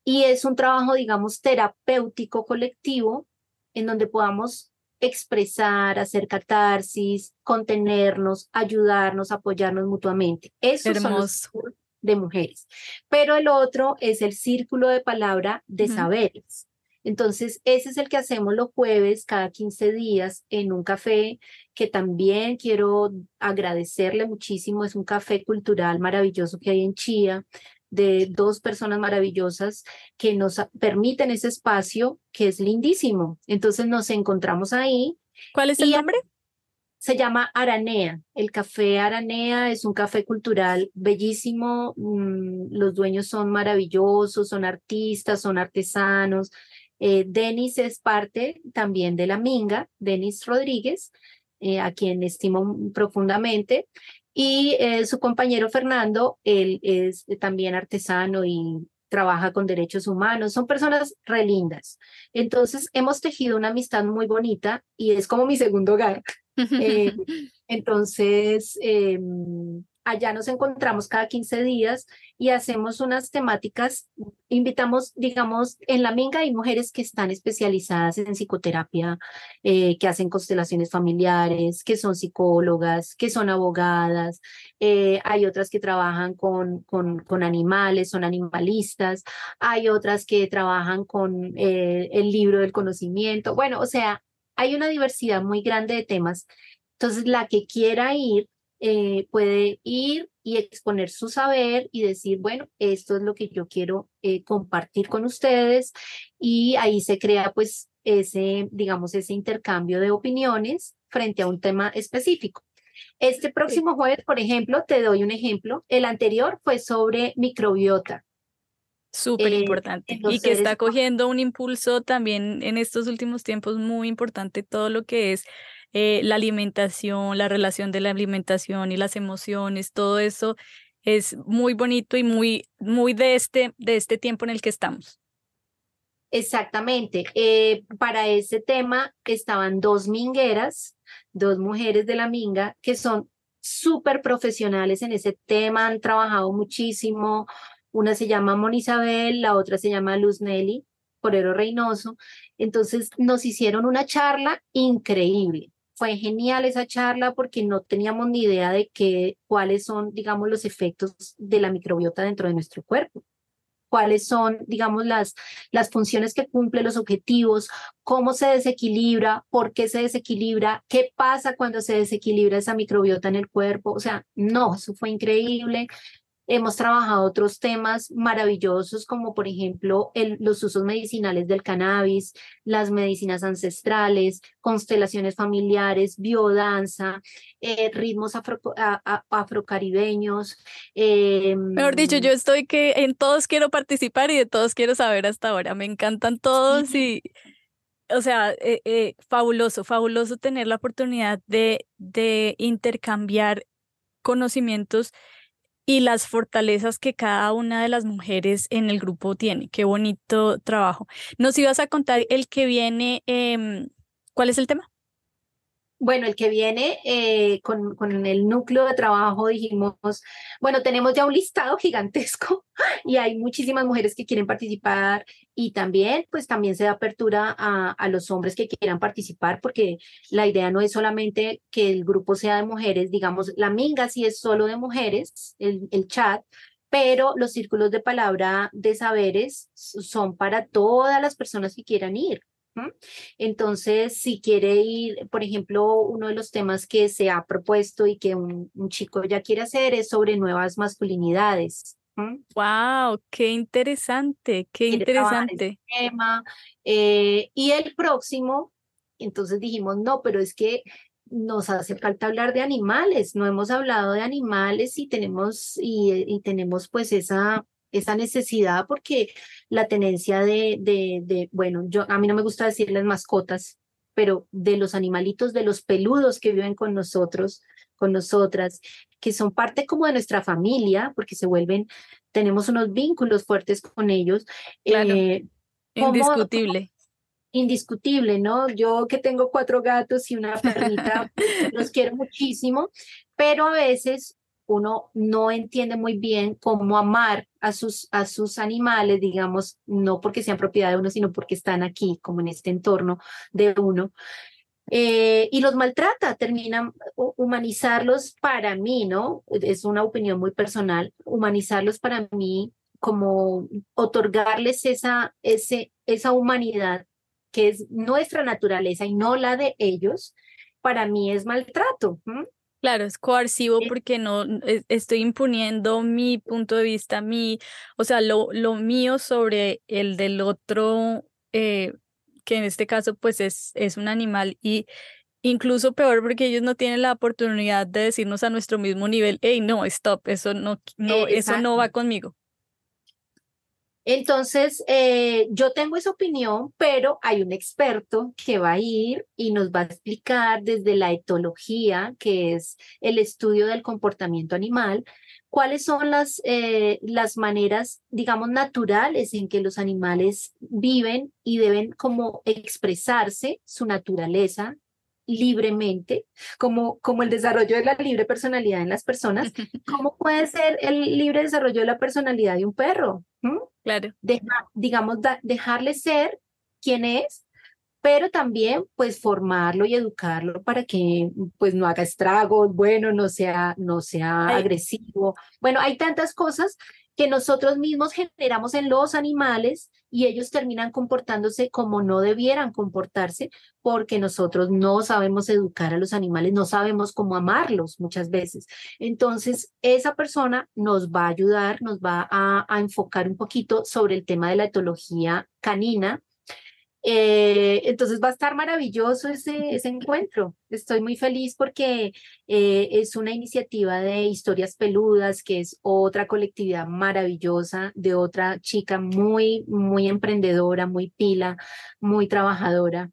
y es un trabajo, digamos, terapéutico colectivo en donde podamos expresar, hacer catarsis, contenernos, ayudarnos, apoyarnos mutuamente. Eso es los de mujeres. Pero el otro es el círculo de palabra de saberes. Entonces, ese es el que hacemos los jueves cada 15 días en un café que también quiero agradecerle muchísimo. Es un café cultural maravilloso que hay en Chía, de dos personas maravillosas que nos permiten ese espacio que es lindísimo. Entonces nos encontramos ahí. ¿Cuál es el nombre? Se llama Aranea. El café Aranea es un café cultural bellísimo. Mm, los dueños son maravillosos, son artistas, son artesanos. Eh, Denis es parte también de la Minga, Denis Rodríguez, eh, a quien estimo profundamente Y eh, su compañero Fernando, él es también artesano y trabaja con derechos humanos, son personas re lindas. Entonces hemos tejido una amistad muy bonita y es como mi segundo hogar. Eh, entonces, em, allá nos encontramos cada 15 días y hacemos unas temáticas, invitamos, digamos, en la Minga hay mujeres que están especializadas en psicoterapia, eh, que hacen constelaciones familiares, que son psicólogas, que son abogadas, eh, hay otras que trabajan con, con, animales, son animalistas, hay otras que trabajan con eh, el libro del conocimiento, bueno, o sea, hay una diversidad muy grande de temas. Entonces, la que quiera ir eh, puede ir y exponer su saber y decir, bueno, esto es lo que yo quiero eh, compartir con ustedes y ahí se crea pues ese, digamos, ese intercambio de opiniones frente a un tema específico. Este próximo jueves, por ejemplo, te doy un ejemplo. El anterior fue sobre microbiota. Súper eh, importante. y que está cogiendo un impulso también en estos últimos tiempos muy importante todo lo que es eh, la alimentación, la relación de la alimentación y las emociones, todo eso es muy bonito y muy, muy de este, de este tiempo en el que estamos. Exactamente. Eh, para ese tema estaban dos mingueras, dos mujeres de la minga que son súper profesionales en ese tema, han trabajado muchísimo. Una se llama Monisabel, la otra se llama Luz Nelly, Porero Reynoso. Entonces nos hicieron una charla increíble. Fue genial esa charla porque no teníamos ni idea de qué, cuáles son, digamos, los efectos de la microbiota dentro de nuestro cuerpo cuáles son, digamos, las, las funciones que cumple, los objetivos, cómo se desequilibra, por qué se desequilibra, qué pasa cuando se desequilibra esa microbiota en el cuerpo. O sea, no, eso fue increíble. Hemos trabajado otros temas maravillosos como por ejemplo el, los usos medicinales del cannabis, las medicinas ancestrales, constelaciones familiares, biodanza, eh, ritmos afro, afrocaribeños. Eh, Mejor dicho, yo estoy que en todos quiero participar y de todos quiero saber hasta ahora. Me encantan todos y o sea, eh, eh, fabuloso, fabuloso tener la oportunidad de, de intercambiar conocimientos y las fortalezas que cada una de las mujeres en el grupo tiene. Qué bonito trabajo. Nos ibas a contar el que viene, em, ¿cuál es el tema? Bueno, el que viene eh, con, con, el núcleo de trabajo dijimos, bueno, tenemos ya un listado gigantesco y hay muchísimas mujeres que quieren participar y también, pues también se da apertura a, a los hombres que quieran participar porque la idea no es solamente que el grupo sea de mujeres, digamos, la minga sí es solo de mujeres, el, el chat, pero los círculos de palabra de saberes son para todas las personas que quieran ir. Entonces, si quiere ir, por ejemplo, uno de los temas que se ha propuesto y que un, chico ya quiere hacer es sobre nuevas masculinidades. Wow, qué interesante, qué interesante. Tema. Eh, y el próximo, entonces dijimos, no, pero es que nos hace falta hablar de animales, no hemos hablado de animales y tenemos, y, y tenemos pues esa, esa necesidad porque la tenencia de, de, de, bueno, yo a mí no me gusta decirles mascotas, pero de los animalitos, de los peludos que viven con nosotros, con nosotras, que son parte como de nuestra familia, porque se vuelven, tenemos unos vínculos fuertes con ellos. Eh, indiscutible. indiscutible, ¿no? Yo que tengo cuatro gatos y una perrita, los quiero muchísimo, pero a veces uno no entiende muy bien cómo amar a sus, a sus animales, digamos, no porque sean propiedad de uno, sino porque están aquí, como en este entorno de uno. Eh, y los maltrata, termina humanizarlos para mí, ¿no? Es una opinión muy personal, humanizarlos para mí como otorgarles esa, ese, esa humanidad que es nuestra naturaleza y no la de ellos, para mí es maltrato. Claro, es coercivo porque no e, estoy imponiendo mi punto de vista, mi, o sea, lo, lo mío sobre el del otro, eh, que en este caso pues es, es un animal y incluso peor porque ellos no tienen la oportunidad de decirnos a nuestro mismo nivel, hey, no, stop, eso no, no, eso no va conmigo. Entonces, eh, yo tengo esa opinión, pero hay un experto que va a ir y nos va a explicar desde la etología, que es el estudio del comportamiento animal, cuáles son las, eh, las maneras, digamos, naturales en que los animales viven y deben como expresarse su naturaleza libremente, como, como el desarrollo de la libre personalidad en las personas, ¿cómo puede ser el libre desarrollo de la personalidad de un perro? ¿Mm? Claro. digamos, dejarle ser quien es, pero también pues formarlo y educarlo para que pues no haga estragos, bueno, no sea, no sea agresivo. Bueno, hay tantas cosas que nosotros mismos generamos en los animales y ellos terminan comportándose como no debieran comportarse porque nosotros no sabemos educar a los animales, no sabemos cómo amarlos muchas veces. Entonces, esa persona nos va a ayudar, nos va a, a enfocar un poquito sobre el tema de la etología canina eh, entonces va a estar maravilloso ese, encuentro. Estoy muy feliz porque eh, es una iniciativa de historias peludas, que es otra colectividad maravillosa de otra chica muy, muy emprendedora, muy pila, muy trabajadora.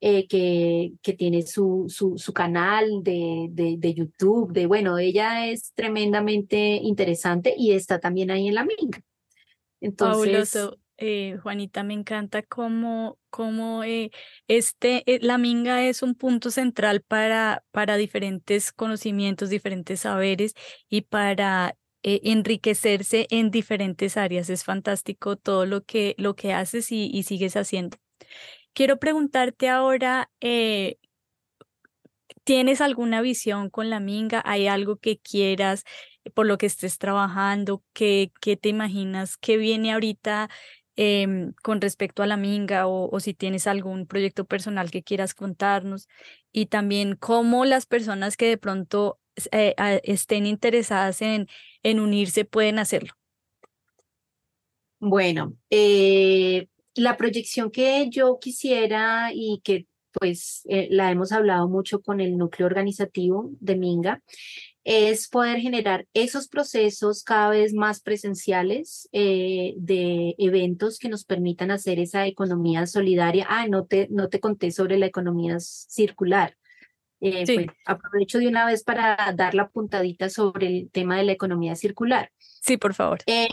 Eh, que, tiene su, su, canal de, de, YouTube, de bueno, ella es tremendamente interesante y está también ahí en la minga. Entonces, eh, Juanita, me encanta cómo, cómo eh, este, eh, la minga es un punto central para, para diferentes conocimientos, diferentes saberes y para enriquecerse en diferentes áreas. Es fantástico todo lo que, lo que haces y, y sigues haciendo. Quiero preguntarte ahora, ¿tienes alguna visión con la minga? ¿Hay algo que quieras por lo que estés trabajando? ¿Qué, qué te imaginas? ¿Qué viene ahorita Em, con respecto a la minga o, si tienes algún proyecto personal que quieras contarnos y también cómo las personas que de pronto eh, estén interesadas en, en unirse pueden hacerlo. Bueno, eh, la proyección que yo quisiera y que pues eh, la hemos hablado mucho con el núcleo organizativo de Minga, es poder generar esos procesos cada vez más presenciales eh, de eventos que nos permitan hacer esa economía solidaria. Ah, no te, no te conté sobre la economía circular. Eh, pues, aprovecho de una vez para dar la puntadita sobre el tema de la economía circular. Sí, por favor. Eh,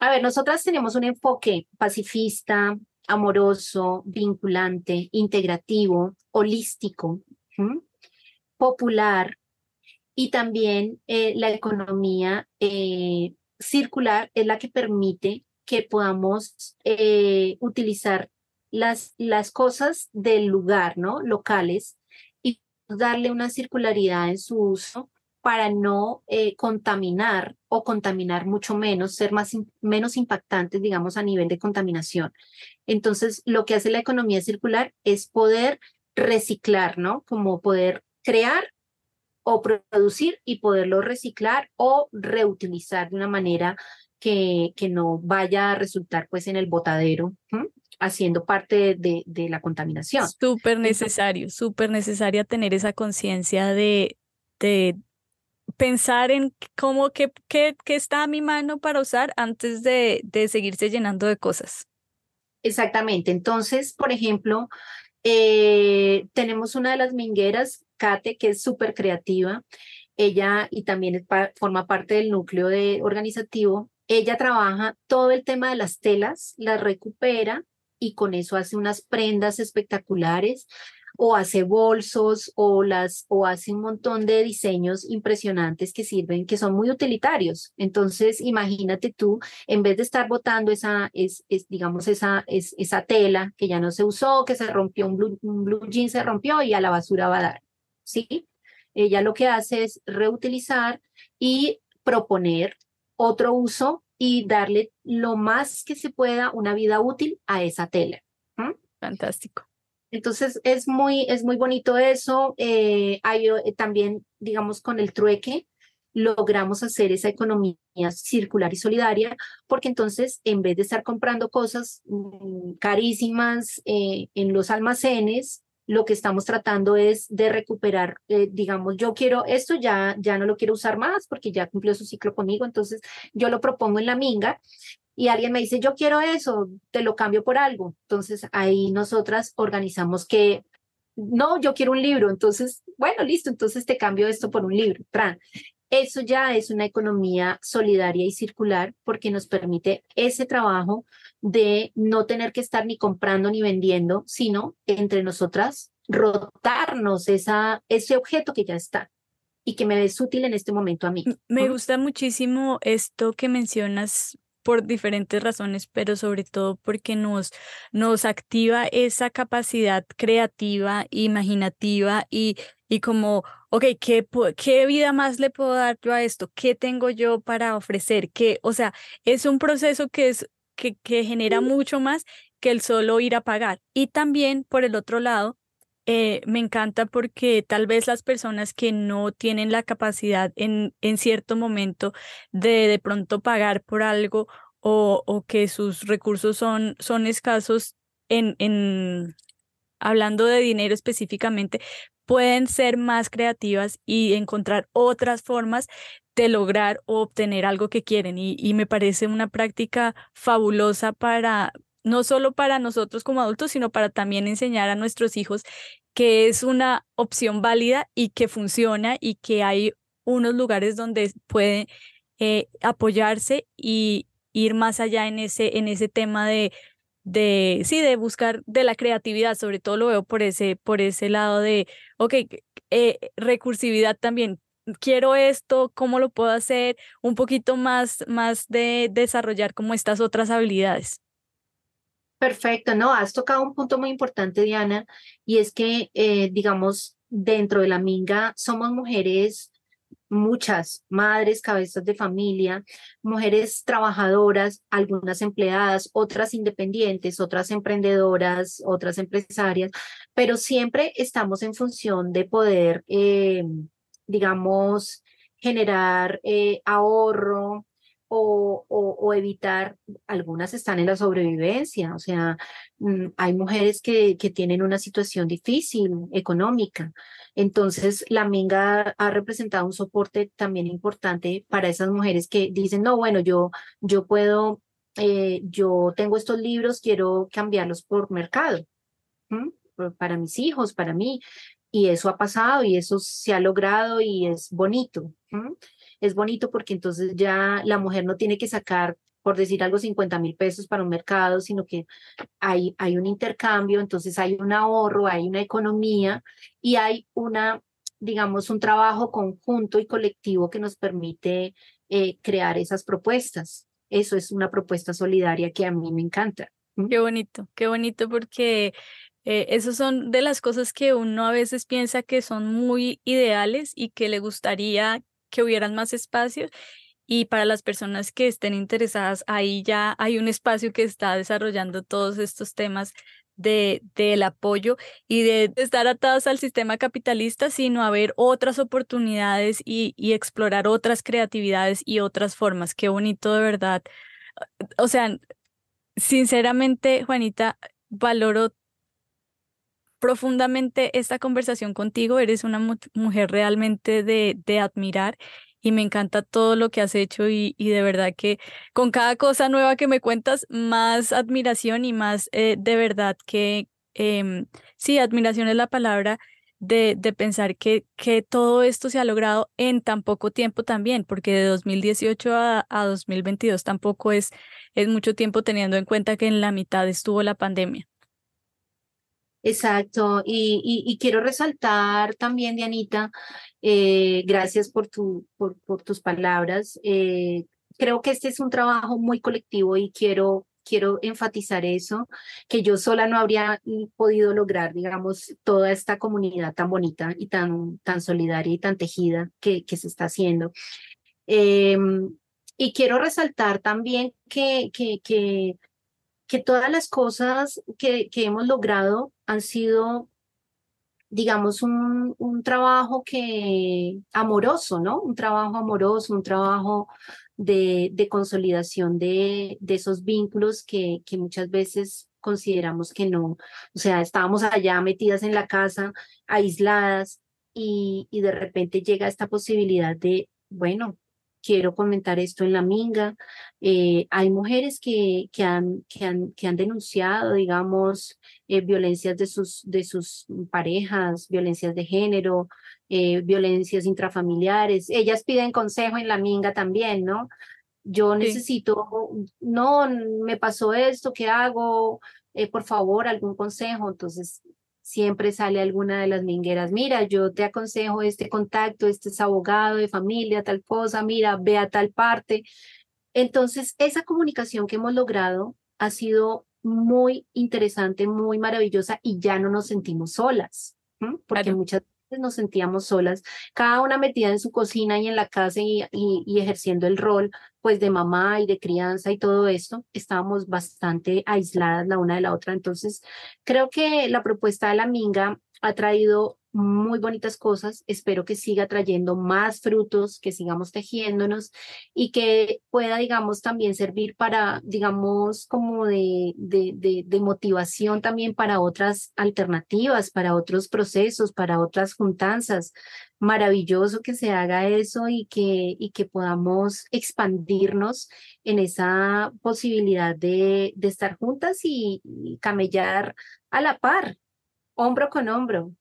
a ver, nosotras tenemos un enfoque pacifista, amoroso, vinculante, integrativo, holístico, popular, y también eh, la economía eh, circular es la que permite que podamos eh, utilizar las, las cosas del lugar, ¿no? Locales y darle una circularidad en su uso para no contaminar o contaminar mucho menos, ser más menos impactantes, digamos, a nivel de contaminación. Entonces, lo que hace la economía circular es poder reciclar, ¿no? Como poder crear o producir y poderlo reciclar o reutilizar de una manera que, que no vaya a resultar pues en el botadero, haciendo parte de, de, la contaminación. Súper necesario, súper necesaria tener esa conciencia de, de pensar en cómo, qué, qué, qué está a mi mano para usar antes de, de seguirse llenando de cosas. Exactamente. Entonces, por ejemplo, eh, tenemos una de las mingueras Kate, que es súper creativa. Ella y también forma parte del núcleo de organizativo. Ella trabaja todo el tema de las telas, las recupera y con eso hace unas prendas espectaculares o hace bolsos o las o hace un montón de diseños impresionantes que sirven que son muy utilitarios entonces imagínate tú en vez de estar botando esa es, digamos esa es, esa tela que ya no se usó que se rompió un blue, un jean se rompió y a la basura va a dar ¿sí? Ella lo que hace es reutilizar y proponer otro uso y darle lo más que se pueda una vida útil a esa tela. Fantástico. Entonces es muy, es muy bonito eso. Eh, hay eh, también, digamos, con el trueque, logramos hacer esa economía circular y solidaria, porque entonces en vez de estar comprando cosas mm, carísimas eh, en los almacenes, lo que estamos tratando es de recuperar, eh, digamos, yo quiero esto, ya, ya no lo quiero usar más porque ya cumplió su ciclo conmigo, entonces yo lo propongo en la minga y alguien me dice, yo quiero eso, te lo cambio por algo. Entonces ahí nosotras organizamos que, no, yo quiero un libro, entonces, bueno, listo, entonces te cambio esto por un libro. Eso ya es una economía solidaria y circular porque nos permite ese trabajo de no tener que estar ni comprando ni vendiendo, sino entre nosotras rotarnos esa, ese objeto que ya está y que me es útil en este momento a mí. Me gusta muchísimo esto que mencionas por diferentes razones, pero sobre todo porque nos, nos activa esa capacidad creativa, imaginativa y, y como, ok, ¿qué, ¿qué vida más le puedo dar yo a esto? ¿Qué tengo yo para ofrecer? ¿Qué? O sea, es un proceso que, es, que, que genera mucho más que el solo ir a pagar. Y también, por el otro lado, eh, me encanta porque tal vez las personas que no tienen la capacidad en, en cierto momento de de pronto pagar por algo o, o que sus recursos son, son escasos en, en, hablando de dinero específicamente, pueden ser más creativas y encontrar otras formas de lograr o obtener algo que quieren. Y, me parece una práctica fabulosa para, no solo para nosotros como adultos, sino para también enseñar a nuestros hijos que es una opción válida y que funciona y que hay unos lugares donde puede eh, apoyarse y ir más allá en ese, en ese tema de, de, sí, de buscar de la creatividad, sobre todo lo veo por ese, por ese lado de, ok, eh, recursividad también, quiero esto, ¿cómo lo puedo hacer? Un poquito más, más de desarrollar como estas otras habilidades. Perfecto, no, has tocado un punto muy importante, Diana, y es que, eh, digamos, dentro de la Minga somos mujeres, muchas madres, cabezas de familia, mujeres trabajadoras, algunas empleadas, otras independientes, otras emprendedoras, otras empresarias, pero siempre estamos en función de poder, eh, digamos, generar eh, ahorro, o, evitar, algunas están en la sobrevivencia, o sea, mm, hay mujeres que, tienen una situación difícil económica. Entonces, la Minga ha representado un soporte también importante para esas mujeres que dicen, no, bueno, yo, yo puedo, eh, yo tengo estos libros, quiero cambiarlos por mercado, para mis hijos, para mí. Y eso ha pasado y eso se ha logrado y es bonito es bonito porque entonces ya la mujer no tiene que sacar, por decir algo, 50 mil pesos para un mercado, sino que hay, hay un intercambio, entonces hay un ahorro, hay una economía y hay una, digamos, un trabajo conjunto y colectivo que nos permite eh, crear esas propuestas. Eso es una propuesta solidaria que a mí me encanta. Qué bonito, qué bonito porque eh, esas son de las cosas que uno a veces piensa que son muy ideales y que le gustaría que hubieran más espacios y para las personas que estén interesadas, ahí ya hay un espacio que está desarrollando todos estos temas de del apoyo y de estar atados al sistema capitalista, sino a ver otras oportunidades y, y explorar otras creatividades y otras formas. Qué bonito de verdad. O sea, sinceramente, Juanita, valoro profundamente esta conversación contigo. Eres una mujer realmente de, de admirar y me encanta todo lo que has hecho y, y, de verdad que con cada cosa nueva que me cuentas, más admiración y más eh, de verdad que, em, sí, admiración es la palabra. De, de pensar que, que todo esto se ha logrado en tan poco tiempo también, porque de 2018 a, a 2022 tampoco es, es mucho tiempo teniendo en cuenta que en la mitad estuvo la pandemia. Exacto, y, quiero resaltar también, Dianita, eh, gracias por, tu, por, por tus palabras. Eh, creo que este es un trabajo muy colectivo y quiero, quiero enfatizar eso, que yo sola no habría podido lograr, digamos, toda esta comunidad tan bonita y tan, tan solidaria y tan tejida que, que se está haciendo. Em, y quiero resaltar también que, que, que que todas las cosas que, que hemos logrado han sido, digamos, un, un, trabajo que amoroso, ¿no? Un trabajo amoroso, un trabajo de, de consolidación de, de esos vínculos que, que muchas veces consideramos que no. O sea, estábamos allá metidas en la casa, aisladas, y, y de repente llega esta posibilidad de, bueno, quiero comentar esto en la minga. Eh, hay mujeres que, que, han, que, han, que han denunciado, digamos, eh, violencias de sus, de sus parejas, violencias de género, eh, violencias intrafamiliares. Ellas piden consejo en la minga también, ¿no? Yo necesito, no, me pasó esto, ¿qué hago? por favor, algún consejo. Entonces, siempre sale alguna de las mingueras, mira, yo te aconsejo este contacto, este es abogado de familia, tal cosa, mira, ve a tal parte. Entonces, esa comunicación que hemos logrado ha sido muy interesante, muy maravillosa y ya no nos sentimos solas, porque muchas nos sentíamos solas, cada una metida en su cocina y en la casa y, y ejerciendo el rol pues de mamá y de crianza y todo esto, estábamos bastante aisladas la una de la otra. Entonces, creo que la propuesta de la Minga ha traído muy bonitas cosas. Espero que siga trayendo más frutos, que sigamos tejiéndonos y que pueda, digamos, también servir para, digamos, como de, de, de, motivación también para otras alternativas, para otros procesos, para otras juntanzas. Maravilloso que se haga eso y que, y que podamos expandirnos en esa posibilidad de, de estar juntas y camellar a la par, hombro con hombro.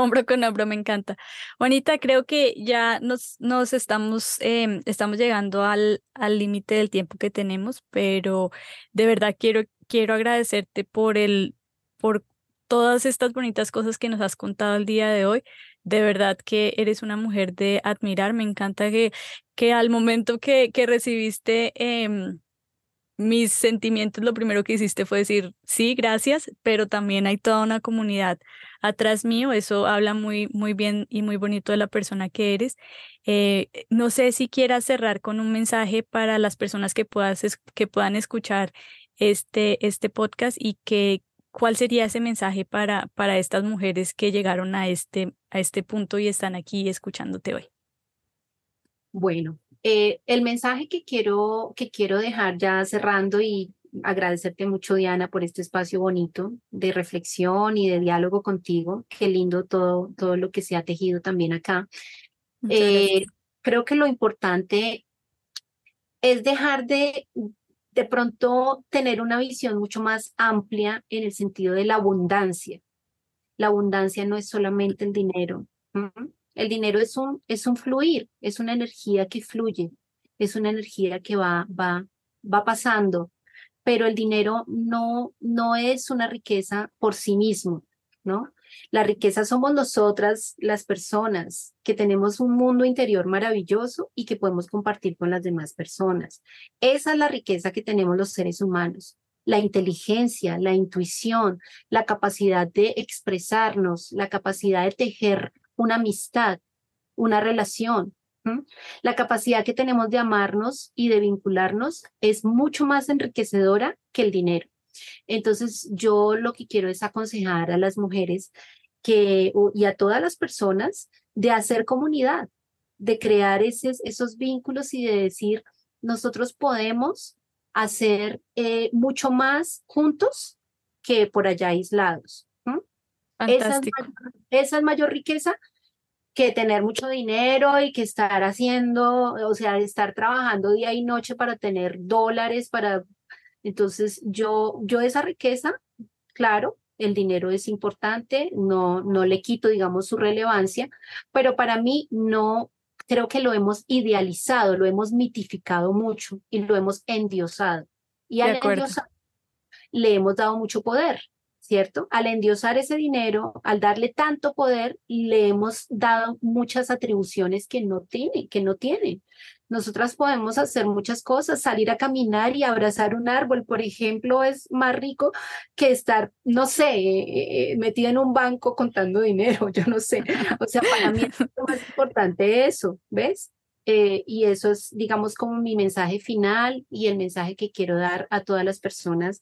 Hombro con hombro, me encanta. Juanita, creo que ya nos, nos estamos, em, estamos llegando al límite del tiempo que tenemos, pero de verdad quiero, quiero agradecerte por el, por todas estas bonitas cosas que nos has contado el día de hoy. De verdad que eres una mujer de admirar. Me encanta que, que al momento que, que recibiste em, mis sentimientos, lo primero que hiciste fue decir, sí, gracias, pero también hay toda una comunidad atrás mío. Eso habla muy, muy bien y muy bonito de la persona que eres. Eh, no sé si quieras cerrar con un mensaje para las personas que, puedas, que puedan escuchar este, este podcast y que cuál sería ese mensaje para, para estas mujeres que llegaron a este, a este punto y están aquí escuchándote hoy. Bueno, eh, el mensaje que quiero, que quiero dejar ya cerrando y agradecerte mucho, Diana, por este espacio bonito de reflexión y de diálogo contigo. Qué lindo todo, todo lo que se ha tejido también acá. Eh, creo que lo importante es dejar de de pronto tener una visión mucho más amplia en el sentido de la abundancia. La abundancia no es solamente el dinero. El dinero es un, es un fluir, es una energía que fluye, es una energía que va, va, va pasando, pero el dinero no, no es una riqueza por sí mismo, ¿no? La riqueza somos nosotras, las personas, que tenemos un mundo interior maravilloso y que podemos compartir con las demás personas. Esa es la riqueza que tenemos los seres humanos la inteligencia, la intuición, la capacidad de expresarnos, la capacidad de tejer una amistad, una relación. La capacidad que tenemos de amarnos y de vincularnos es mucho más enriquecedora que el dinero. Entonces, yo lo que quiero es aconsejar a las mujeres que, y a todas las personas de hacer comunidad, de crear esos, esos vínculos y de decir, nosotros podemos hacer eh, mucho más juntos que por allá aislados. Esa esa es mayor riqueza que tener mucho dinero y que estar haciendo, o sea, estar trabajando día y noche para tener dólares, para... Entonces, yo, yo esa riqueza, claro, el dinero es importante, no, no le quito, digamos, su relevancia, pero para mí no, creo que lo hemos idealizado, lo hemos mitificado mucho y lo hemos endiosado. Y al endiosar le hemos dado mucho poder. ¿Cierto? Al endiosar ese dinero, al darle tanto poder, le hemos dado muchas atribuciones que no tiene, que no tiene. Nosotras podemos hacer muchas cosas, salir a caminar y abrazar un árbol, por ejemplo, es más rico que estar, no sé, eh, eh, metida en un banco contando dinero, yo no sé. O sea, para mí es más importante eso, ¿ves? Eh, y eso es, digamos, como mi mensaje final y el mensaje que quiero dar a todas las personas.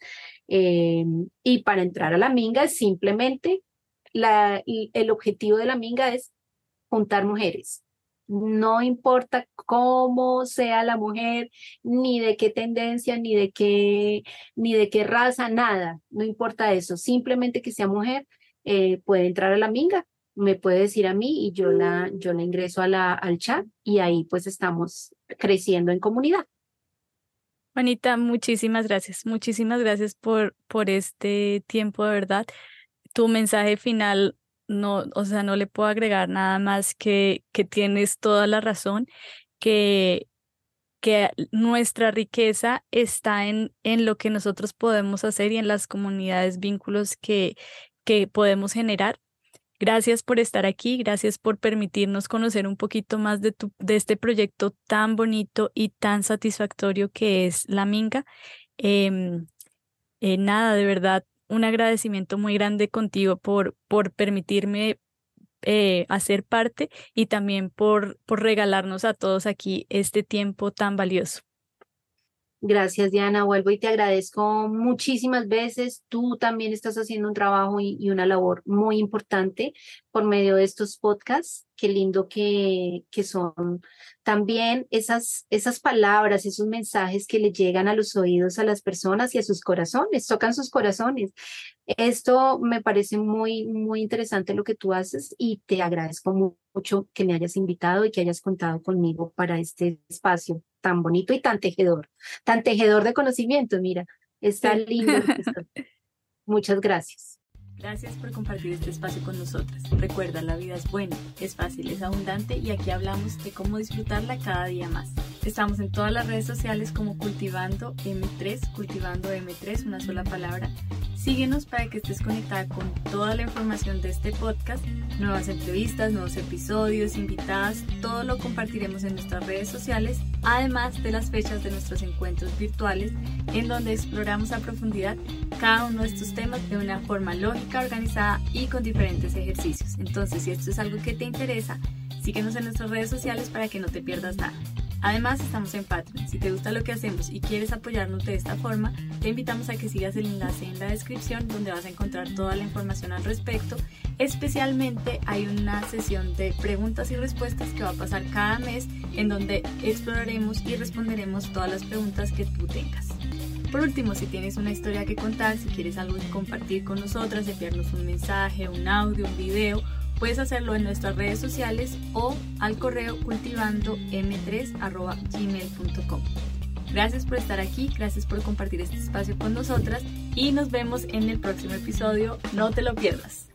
Eh, y para entrar a la minga es simplemente, la, el objetivo de la minga es juntar mujeres. No importa cómo sea la mujer, ni de qué tendencia, ni de qué, ni de qué raza, nada. No importa eso. Simplemente que sea mujer, eh, puede entrar a la minga me puede decir a mí y yo la, yo la ingreso a la, al chat y ahí pues estamos creciendo en comunidad. Juanita, muchísimas gracias. Muchísimas gracias por, por este tiempo, de verdad. Tu mensaje final, no, o sea, no le puedo agregar nada más que, que tienes toda la razón, que, que nuestra riqueza está en, en lo que nosotros podemos hacer y en las comunidades, vínculos que, que podemos generar. Gracias por estar aquí, gracias por permitirnos conocer un poquito más de, tu, de este proyecto tan bonito y tan satisfactorio que es La Minga. Em, eh, nada, de verdad, un agradecimiento muy grande contigo por, por permitirme eh, hacer parte y también por, por regalarnos a todos aquí este tiempo tan valioso. Gracias, Diana. Vuelvo y te agradezco muchísimas veces. Tú también estás haciendo un trabajo y, una labor muy importante por medio de estos podcasts. Qué lindo que, que son también esas, esas palabras, esos mensajes que le llegan a los oídos a las personas y a sus corazones, tocan sus corazones. Esto me parece muy, muy interesante lo que tú haces y te agradezco mucho que me hayas invitado y que hayas contado conmigo para este espacio tan bonito y tan tejedor, tan tejedor de conocimiento, mira, está lindo. Muchas gracias. Gracias por compartir este espacio con nosotras. Recuerda, la vida es buena, es fácil, es abundante y aquí hablamos de cómo disfrutarla cada día más. Estamos en todas las redes sociales como Cultivando M3, Cultivando M3, una sola palabra. Síguenos para que estés conectada con toda la información de este podcast, nuevas entrevistas, nuevos episodios, invitadas, todo lo compartiremos en nuestras redes sociales, además de las fechas de nuestros encuentros virtuales, en donde exploramos a profundidad cada uno de estos temas de una forma lógica, organizada y con diferentes ejercicios. Entonces, si esto es algo que te interesa, síguenos en nuestras redes sociales para que no te pierdas nada. Además, estamos en Patreon. Si te gusta lo que hacemos y quieres apoyarnos de esta forma, te invitamos a que sigas el enlace en la descripción donde vas a encontrar toda la información al respecto. Especialmente hay una sesión de preguntas y respuestas que va a pasar cada mes en donde exploraremos y responderemos todas las preguntas que tú tengas. Por último, si tienes una historia que contar, si quieres algo que compartir con nosotras, enviarnos un mensaje, un audio, un video, Puedes hacerlo en nuestras redes sociales o al correo cultivando m3.gmail.com. Gracias por estar aquí, gracias por compartir este espacio con nosotras y nos vemos en el próximo episodio. No te lo pierdas.